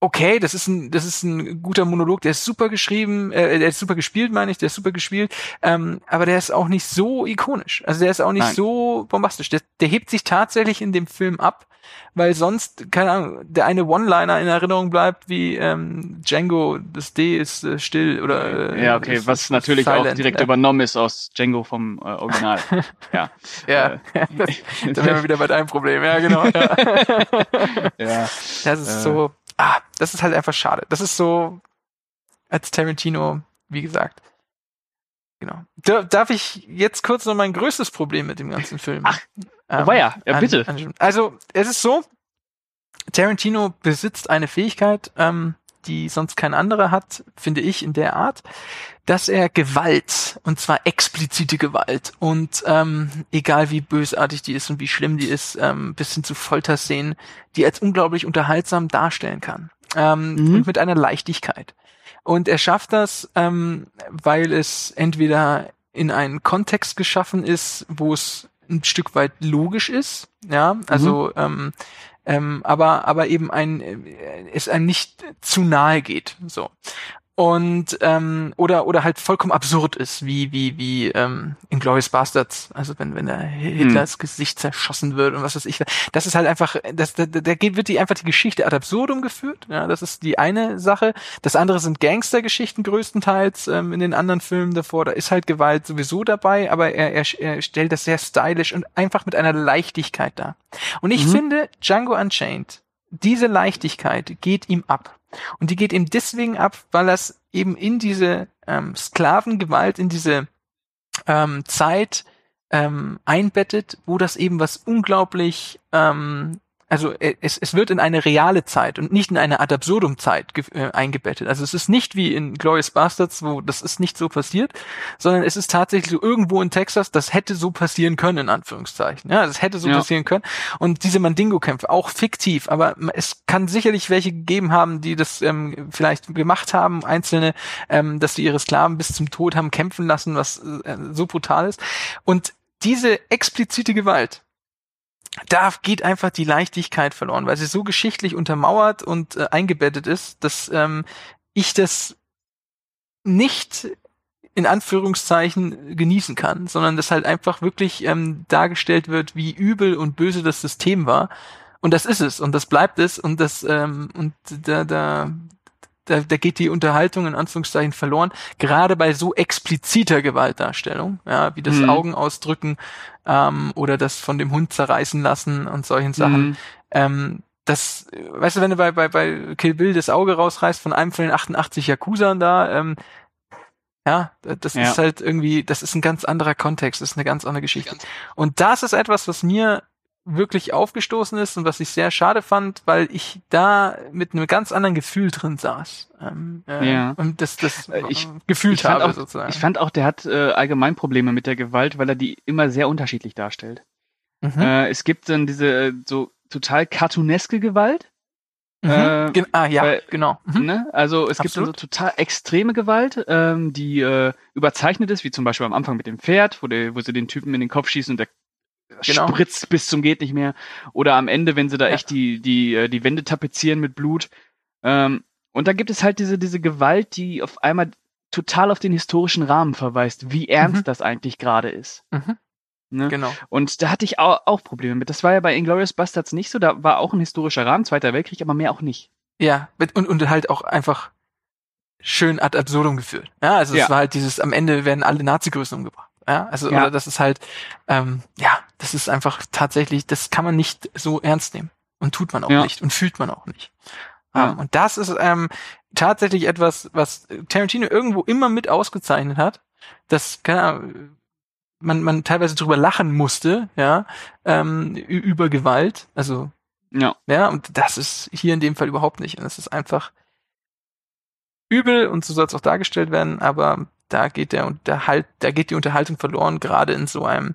D: okay, das ist ein, das ist ein guter Monolog, der ist super geschrieben, äh, der ist super gespielt, meine ich, der ist super gespielt, ähm, aber der ist auch nicht so ikonisch. Also der ist auch nicht Nein. so bombastisch. Der, der hebt sich tatsächlich in dem Film ab weil sonst, keine Ahnung, der eine One-Liner in Erinnerung bleibt, wie ähm, Django, das D ist äh, still oder
C: äh, Ja, okay, was natürlich silent, auch direkt ja. übernommen ist aus Django vom äh, Original. ja.
D: ja, äh, da wären wir wieder bei deinem Problem, ja, genau. Ja. ja. Das ist äh. so, ah, das ist halt einfach schade. Das ist so, als Tarantino, wie gesagt, Genau. Darf ich jetzt kurz noch mein größtes Problem mit dem ganzen Film?
C: Ach, ähm, oh ja, ja bitte. An,
D: an, also, es ist so, Tarantino besitzt eine Fähigkeit, ähm, die sonst kein anderer hat, finde ich, in der Art, dass er Gewalt, und zwar explizite Gewalt, und ähm, egal wie bösartig die ist und wie schlimm die ist, ähm, bis hin zu Folterszenen, die als unglaublich unterhaltsam darstellen kann. Ähm, mhm. Und mit einer Leichtigkeit. Und er schafft das, ähm, weil es entweder in einen Kontext geschaffen ist, wo es ein Stück weit logisch ist, ja, also mhm. ähm, ähm, aber aber eben ein äh, es einem nicht zu nahe geht, so und ähm, oder oder halt vollkommen absurd ist, wie wie wie ähm, in Glorious Bastards, also wenn wenn der Hitlers hm. Gesicht zerschossen wird und was weiß ich, das ist halt einfach, das da, da wird die einfach die Geschichte ad absurdum geführt, ja, das ist die eine Sache. Das andere sind Gangstergeschichten größtenteils ähm, in den anderen Filmen davor, da ist halt Gewalt sowieso dabei, aber er, er, er stellt das sehr stylisch und einfach mit einer Leichtigkeit dar. Und ich mhm. finde Django Unchained diese Leichtigkeit geht ihm ab. Und die geht eben deswegen ab, weil das eben in diese ähm, Sklavengewalt, in diese ähm, Zeit ähm, einbettet, wo das eben was unglaublich ähm, also äh, es, es wird in eine reale Zeit und nicht in eine ad absurdum Zeit äh, eingebettet. Also es ist nicht wie in Glorious Bastards, wo das ist nicht so passiert, sondern es ist tatsächlich so irgendwo in Texas, das hätte so passieren können, in Anführungszeichen. Ja, das hätte so ja. passieren können. Und diese Mandingo-Kämpfe, auch fiktiv, aber es kann sicherlich welche gegeben haben, die das ähm, vielleicht gemacht haben, einzelne, ähm, dass sie ihre Sklaven bis zum Tod haben kämpfen lassen, was äh, so brutal ist. Und diese explizite Gewalt, da geht einfach die Leichtigkeit verloren, weil sie so geschichtlich untermauert und äh, eingebettet ist, dass ähm, ich das nicht in Anführungszeichen genießen kann, sondern dass halt einfach wirklich ähm, dargestellt wird, wie übel und böse das System war. Und das ist es und das bleibt es und das ähm, und da, da da, da geht die Unterhaltung in Anführungszeichen verloren, gerade bei so expliziter Gewaltdarstellung, ja, wie das mhm. Augen ausdrücken ähm, oder das von dem Hund zerreißen lassen und solchen Sachen. Mhm. Ähm, das, weißt du, wenn du bei, bei, bei Kill Bill das Auge rausreißt von einem von den 88 Yakuzern da, ähm, ja, das ja. ist halt irgendwie, das ist ein ganz anderer Kontext, das ist eine ganz andere Geschichte. Und das ist etwas, was mir wirklich aufgestoßen ist und was ich sehr schade fand, weil ich da mit einem ganz anderen Gefühl drin saß. Ähm, äh, ja. Und das, das äh, ich, gefühlt ich habe
C: auch,
D: sozusagen.
C: Ich fand auch, der hat äh, allgemein Probleme mit der Gewalt, weil er die immer sehr unterschiedlich darstellt. Mhm. Äh, es gibt dann diese äh, so total cartooneske Gewalt.
D: Mhm. Äh, Gen ah ja, weil, genau.
C: Mhm. Ne? Also es Absolut. gibt dann so total extreme Gewalt, ähm, die äh, überzeichnet ist, wie zum Beispiel am Anfang mit dem Pferd, wo, der, wo sie den Typen in den Kopf schießen und der genau. spritzt bis zum geht nicht mehr. Oder am Ende, wenn sie da ja. echt die, die, äh, die Wände tapezieren mit Blut. Ähm, und da gibt es halt diese, diese Gewalt, die auf einmal total auf den historischen Rahmen verweist, wie ernst mhm. das eigentlich gerade ist. Mhm. Ne? Genau. Und da hatte ich auch, auch Probleme mit. Das war ja bei Inglourious Bastards nicht so. Da war auch ein historischer Rahmen, Zweiter Weltkrieg, aber mehr auch nicht.
D: Ja, und, und halt auch einfach schön ad absurdum geführt. Ja, also ja. es war halt dieses, am Ende werden alle Nazi-Größen umgebracht. Ja, also ja. Oder das ist halt, ähm, ja, das ist einfach tatsächlich, das kann man nicht so ernst nehmen und tut man auch ja. nicht und fühlt man auch nicht. Ja. Um, ähm, und das ist ähm, tatsächlich etwas, was Tarantino irgendwo immer mit ausgezeichnet hat. Das kann man, man teilweise drüber lachen musste, ja, ähm, über Gewalt. Also ja. ja, und das ist hier in dem Fall überhaupt nicht. Und es ist einfach übel und so soll es auch dargestellt werden, aber da geht der Unterhalt, da geht die Unterhaltung verloren, gerade in so einem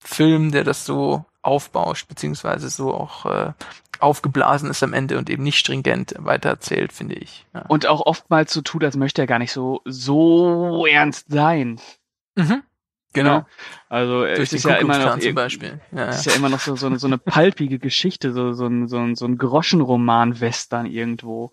D: Film, der das so aufbauscht, beziehungsweise so auch äh, aufgeblasen ist am Ende und eben nicht stringent weitererzählt, finde ich.
C: Ja. Und auch oftmals so tut, als möchte er gar nicht so, so ernst sein.
D: Mhm. Genau. Ja,
C: also Durch es ist ja immer noch zum Beispiel. Ja, ist ja immer noch so, so, eine, so eine palpige Geschichte, so, so ein, so ein, so ein Groschenroman-Western irgendwo.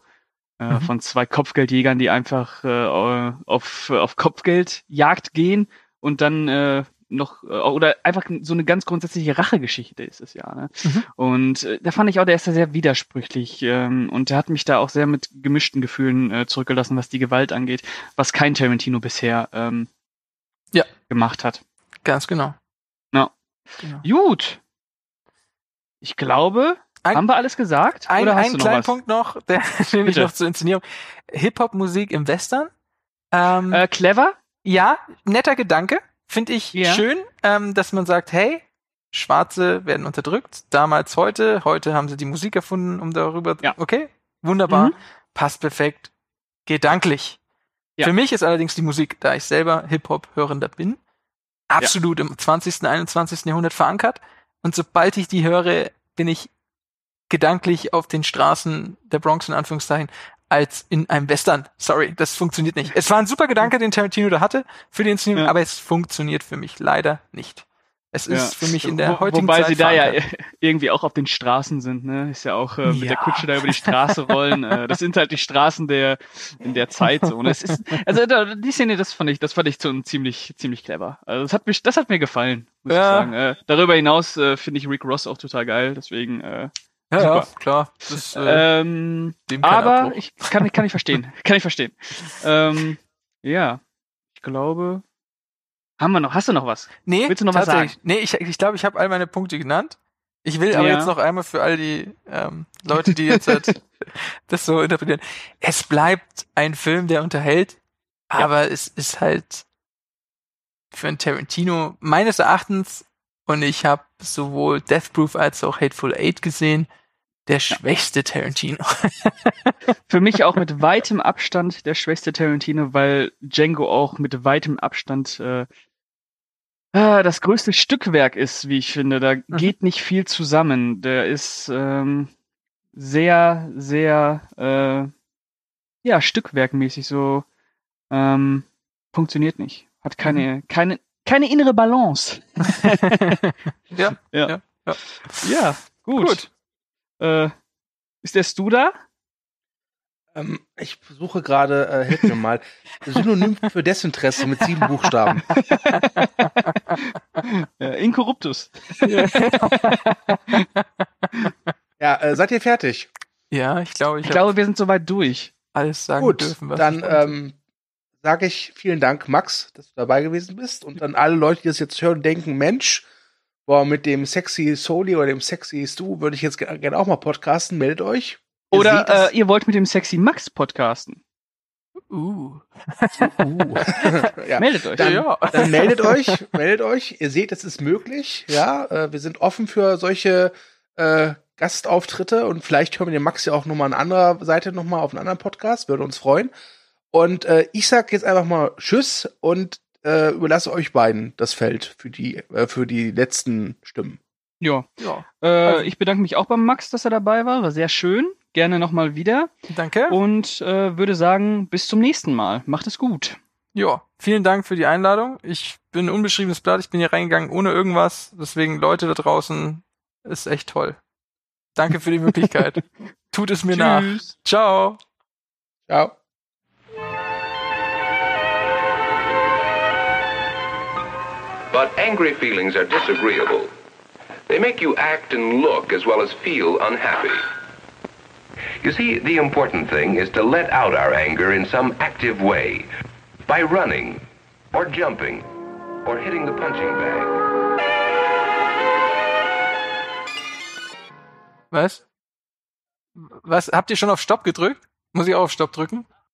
C: Äh, mhm. von zwei Kopfgeldjägern, die einfach äh, auf, auf Kopfgeldjagd gehen und dann äh, noch äh, oder einfach so eine ganz grundsätzliche Rachegeschichte ist es ja. Ne? Mhm. Und äh, da fand ich auch, der ist da sehr widersprüchlich ähm, und der hat mich da auch sehr mit gemischten Gefühlen äh, zurückgelassen, was die Gewalt angeht, was kein Tarantino bisher ähm, ja. gemacht hat.
D: Ganz genau.
C: Ja. Genau. Gut. Ich glaube, ein, Haben wir alles gesagt?
D: Ein, oder hast einen kleinen was? Punkt noch, der nämlich noch zur Inszenierung. Hip-Hop-Musik im Western.
C: Ähm, äh, clever?
D: Ja, netter Gedanke. Finde ich ja. schön, ähm, dass man sagt, hey, Schwarze werden unterdrückt. Damals, heute. Heute haben sie die Musik erfunden, um darüber. Ja. Okay, wunderbar. Mhm. Passt perfekt. Gedanklich. Ja. Für mich ist allerdings die Musik, da ich selber Hip-Hop-Hörender bin, absolut ja. im 20., 21. Jahrhundert verankert. Und sobald ich die höre, bin ich gedanklich auf den Straßen der Bronx in Anführungszeichen als in einem Western. Sorry, das funktioniert nicht. Es war ein super Gedanke, den Tarantino da hatte für die Inszenierung, ja. aber es funktioniert für mich leider nicht. Es ist ja. für mich in der heutigen
C: Wobei
D: Zeit
C: sie da ja irgendwie auch auf den Straßen sind, ne? Ist ja auch äh, mit ja. der Kutsche da über die Straße rollen. äh, das sind halt die Straßen der in der Zeit so. Und es ist also da, die Szene, das fand ich, das fand ich so ziemlich ziemlich clever. Also das hat mich, das hat mir gefallen, muss ja. ich sagen. Äh, darüber hinaus äh, finde ich Rick Ross auch total geil. Deswegen äh,
D: ja, Super. ja, klar.
C: Das, äh, ähm, aber ich kann, kann ich verstehen. kann ich verstehen. ähm, ja, ich glaube. Haben wir noch? Hast du noch was?
D: Nee,
C: Willst du noch was sagen?
D: Nee, ich, ich glaube, ich habe all meine Punkte genannt. Ich will aber
C: Ja.
D: jetzt noch einmal für all die ähm, Leute, die jetzt halt das so interpretieren. Es bleibt ein Film, der unterhält, aber es ist halt für ein Tarantino meines Erachtens und ich habe sowohl Death Proof als auch Hateful Eight gesehen, der schwächste Tarantino.
C: Für mich auch mit weitem Abstand der schwächste Tarantino, weil Django auch mit weitem Abstand äh, ah, das größte Stückwerk ist, wie ich finde. Da geht nicht viel zusammen. Der ist ähm, sehr, sehr äh, ja, stückwerkmäßig so ähm, funktioniert nicht. Hat keine, keine, keine innere Balance.
D: ja,
C: Ja.
D: Ja, ja.
C: Ja, gut.
D: gut.
C: Äh, ist der Stu da?
B: Ähm, ich suche gerade, äh, hilf mir mal, Synonym für Desinteresse mit sieben Buchstaben.
C: Ja, Incorruptus.
B: Ja, äh, seid ihr fertig?
D: Ja, ich glaube, ich,
C: Ich glaube, wir sind soweit durch.
D: alles sagen
B: Gut,
D: dürfen, was
B: dann ähm, sage ich vielen Dank, Max, dass du dabei gewesen bist. Und dann alle Leute, die das jetzt hören, denken, Mensch, boah, mit dem sexy Soli oder dem sexy Stu würde ich jetzt ge- gerne auch mal podcasten. Meldet euch. Ihr
C: Oder äh, ihr wollt mit dem Sexy Max podcasten.
D: uh.
B: uh. ja.
C: Meldet euch.
B: Dann,
D: Ja.
B: dann meldet euch, meldet euch. Ihr seht, es ist möglich. Ja, äh, wir sind offen für solche äh, Gastauftritte und vielleicht hören wir den Max ja auch nochmal an anderer Seite nochmal auf einen anderen Podcast. Würde uns freuen. Und äh, ich sag jetzt einfach mal Tschüss und äh, überlasse euch beiden das Feld für die äh, für die letzten Stimmen.
C: Ja.
D: ja.
C: Äh,
D: Also-
C: ich bedanke mich auch beim Max, dass er dabei war. War sehr schön. Gerne nochmal wieder.
D: Danke.
C: Und äh, würde sagen, bis zum nächsten Mal. Macht es gut.
D: Ja, vielen Dank für die Einladung. Ich bin ein unbeschriebenes Blatt. Ich bin hier reingegangen ohne irgendwas. Deswegen Leute da draußen, ist echt toll. Danke für die Möglichkeit. Tut es mir nach.
C: Tschüss.
D: Ciao.
B: Ciao.
A: But angry feelings are disagreeable. They make you act and look as well as feel unhappy. You see, the important thing is to let out our anger in some active way by running, or jumping, or hitting the punching bag.
D: Was? Was? Habt ihr schon auf Stopp gedrückt? Muss ich auch auf Stopp drücken?